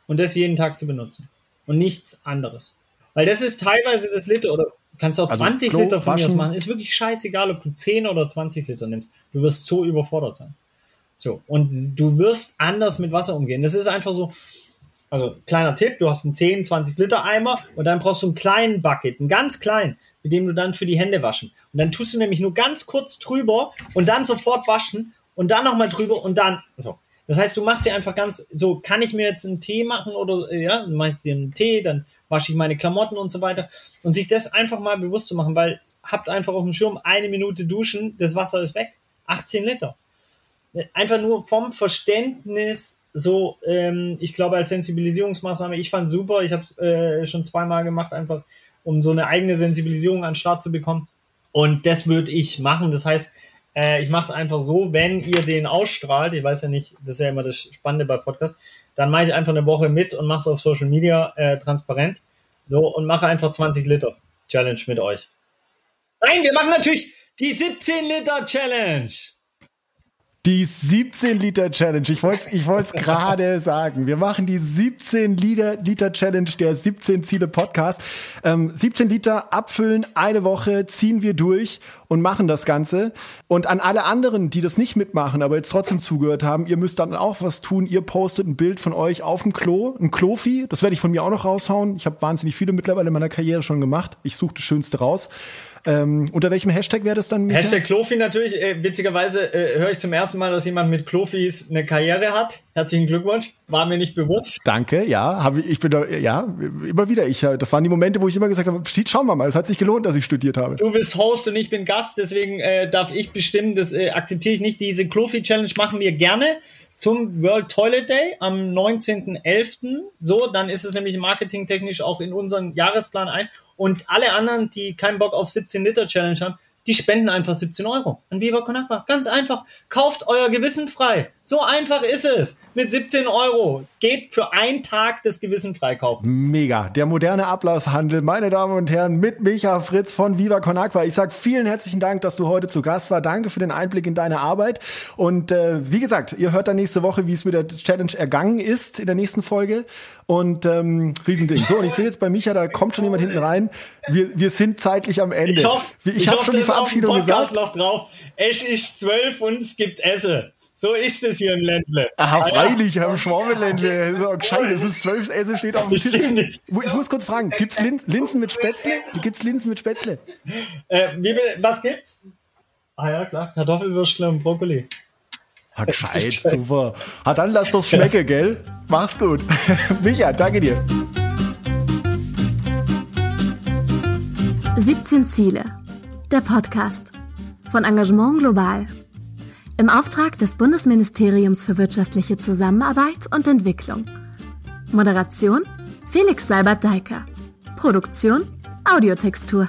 und das jeden Tag zu benutzen. Und nichts anderes. Weil das ist teilweise das Liter oder kannst auch also 20 Klo, Liter von mir aus machen. Ist wirklich scheißegal, ob du 10 oder 20 Liter nimmst. Du wirst so überfordert sein. So. Und du wirst anders mit Wasser umgehen. Das ist einfach so, also kleiner Tipp, du hast einen 10, 20 Liter Eimer und dann brauchst du einen kleinen Bucket, einen ganz kleinen, mit dem du dann für die Hände waschen. Und dann tust du nämlich nur ganz kurz drüber und dann sofort waschen und dann nochmal drüber und dann so. Das heißt, du machst dir einfach ganz so, kann ich mir jetzt einen Tee machen oder ja, dann mach ich dir einen Tee, dann wasche ich meine Klamotten und so weiter und sich das einfach mal bewusst zu machen, weil habt einfach auf dem Schirm eine Minute duschen, das Wasser ist weg, 18 Liter. Einfach nur vom Verständnis so, ähm, ich glaube, als Sensibilisierungsmaßnahme, ich fand super, ich habe es äh, schon zweimal gemacht, einfach um so eine eigene Sensibilisierung an den Start zu bekommen. Und das würde ich machen. Das heißt, äh, ich mache es einfach so, wenn ihr den ausstrahlt, ich weiß ja nicht, das ist ja immer das Spannende bei Podcasts, dann mache ich einfach eine Woche mit und mache es auf Social Media äh, transparent. So, und mache einfach 20 Liter Challenge mit euch. Nein, wir machen natürlich die 17 Liter Challenge.
Die 17 Liter Challenge. Ich wollte es ich wollt's gerade sagen. Wir machen die 17 Liter, Liter Challenge der 17 Ziele Podcast. Ähm, 17 Liter abfüllen, eine Woche ziehen wir durch und machen das Ganze. Und an alle anderen, die das nicht mitmachen, aber jetzt trotzdem zugehört haben, ihr müsst dann auch was tun. Ihr postet ein Bild von euch auf dem Klo, ein Klofi. Das werde ich von mir auch noch raushauen. Ich habe wahnsinnig viele mittlerweile in meiner Karriere schon gemacht. Ich suche das Schönste raus. Ähm, unter welchem Hashtag wäre das dann?
Micha? Hashtag Klofi natürlich. Äh, witzigerweise äh, höre ich zum ersten Mal, dass jemand mit Klofis eine Karriere hat. Herzlichen Glückwunsch. War mir nicht bewusst.
Danke, ja. Hab ich, ich bin da, ja, immer wieder. Ich, das waren die Momente, wo ich immer gesagt habe, schauen wir mal, es hat sich gelohnt, dass ich studiert habe.
Du bist Host und ich bin Gast, deswegen äh, darf ich bestimmen, das äh, akzeptiere ich nicht. Diese Klofi-Challenge machen wir gerne zum World Toilet Day am 19.11. So, dann ist es nämlich marketingtechnisch auch in unseren Jahresplan ein. Und alle anderen, die keinen Bock auf 17 Liter Challenge haben, die spenden einfach 17 Euro an Viva Con Agua. Ganz einfach. Kauft euer Gewissen frei. So einfach ist es. Mit 17 Euro. Geht für einen Tag das Gewissen frei kaufen.
Mega. Der moderne Ablasshandel, meine Damen und Herren, mit Micha Fritz von Viva Con Agua. Ich sag vielen herzlichen Dank, dass du heute zu Gast war. Danke für den Einblick in deine Arbeit. Und äh, wie gesagt, ihr hört dann nächste Woche, wie es mit der Challenge ergangen ist in der nächsten Folge. Und ähm, Riesending. So, und ich sehe jetzt bei Micha, da kommt schon jemand hinten rein. Wir, wir sind zeitlich am Ende. Ich
hoffe, ich, ich habe schon die Verabschiedung gesagt. noch drauf. Es ist zwölf und es gibt Esse. So ist es hier im Ländle.
Aha, freilich, am Schwabenländle. So, gescheit, es ist zwölf Esse steht auf dem Tisch. Ich muss kurz fragen, gibt's Lin Linsen mit Spätzle? Gibt's Linsen mit Spätzle?
Äh, wie, was gibt's? Ah ja, klar, Kartoffelwürstle und Brokkoli.
Ha, gescheit, super. Ha, dann lass das schmecken, gell? Mach's gut. Micha, danke dir.
17 Ziele. Der Podcast von Engagement Global. Im Auftrag des Bundesministeriums für wirtschaftliche Zusammenarbeit und Entwicklung. Moderation Felix Seibert-Deiker. Produktion Audiotextur.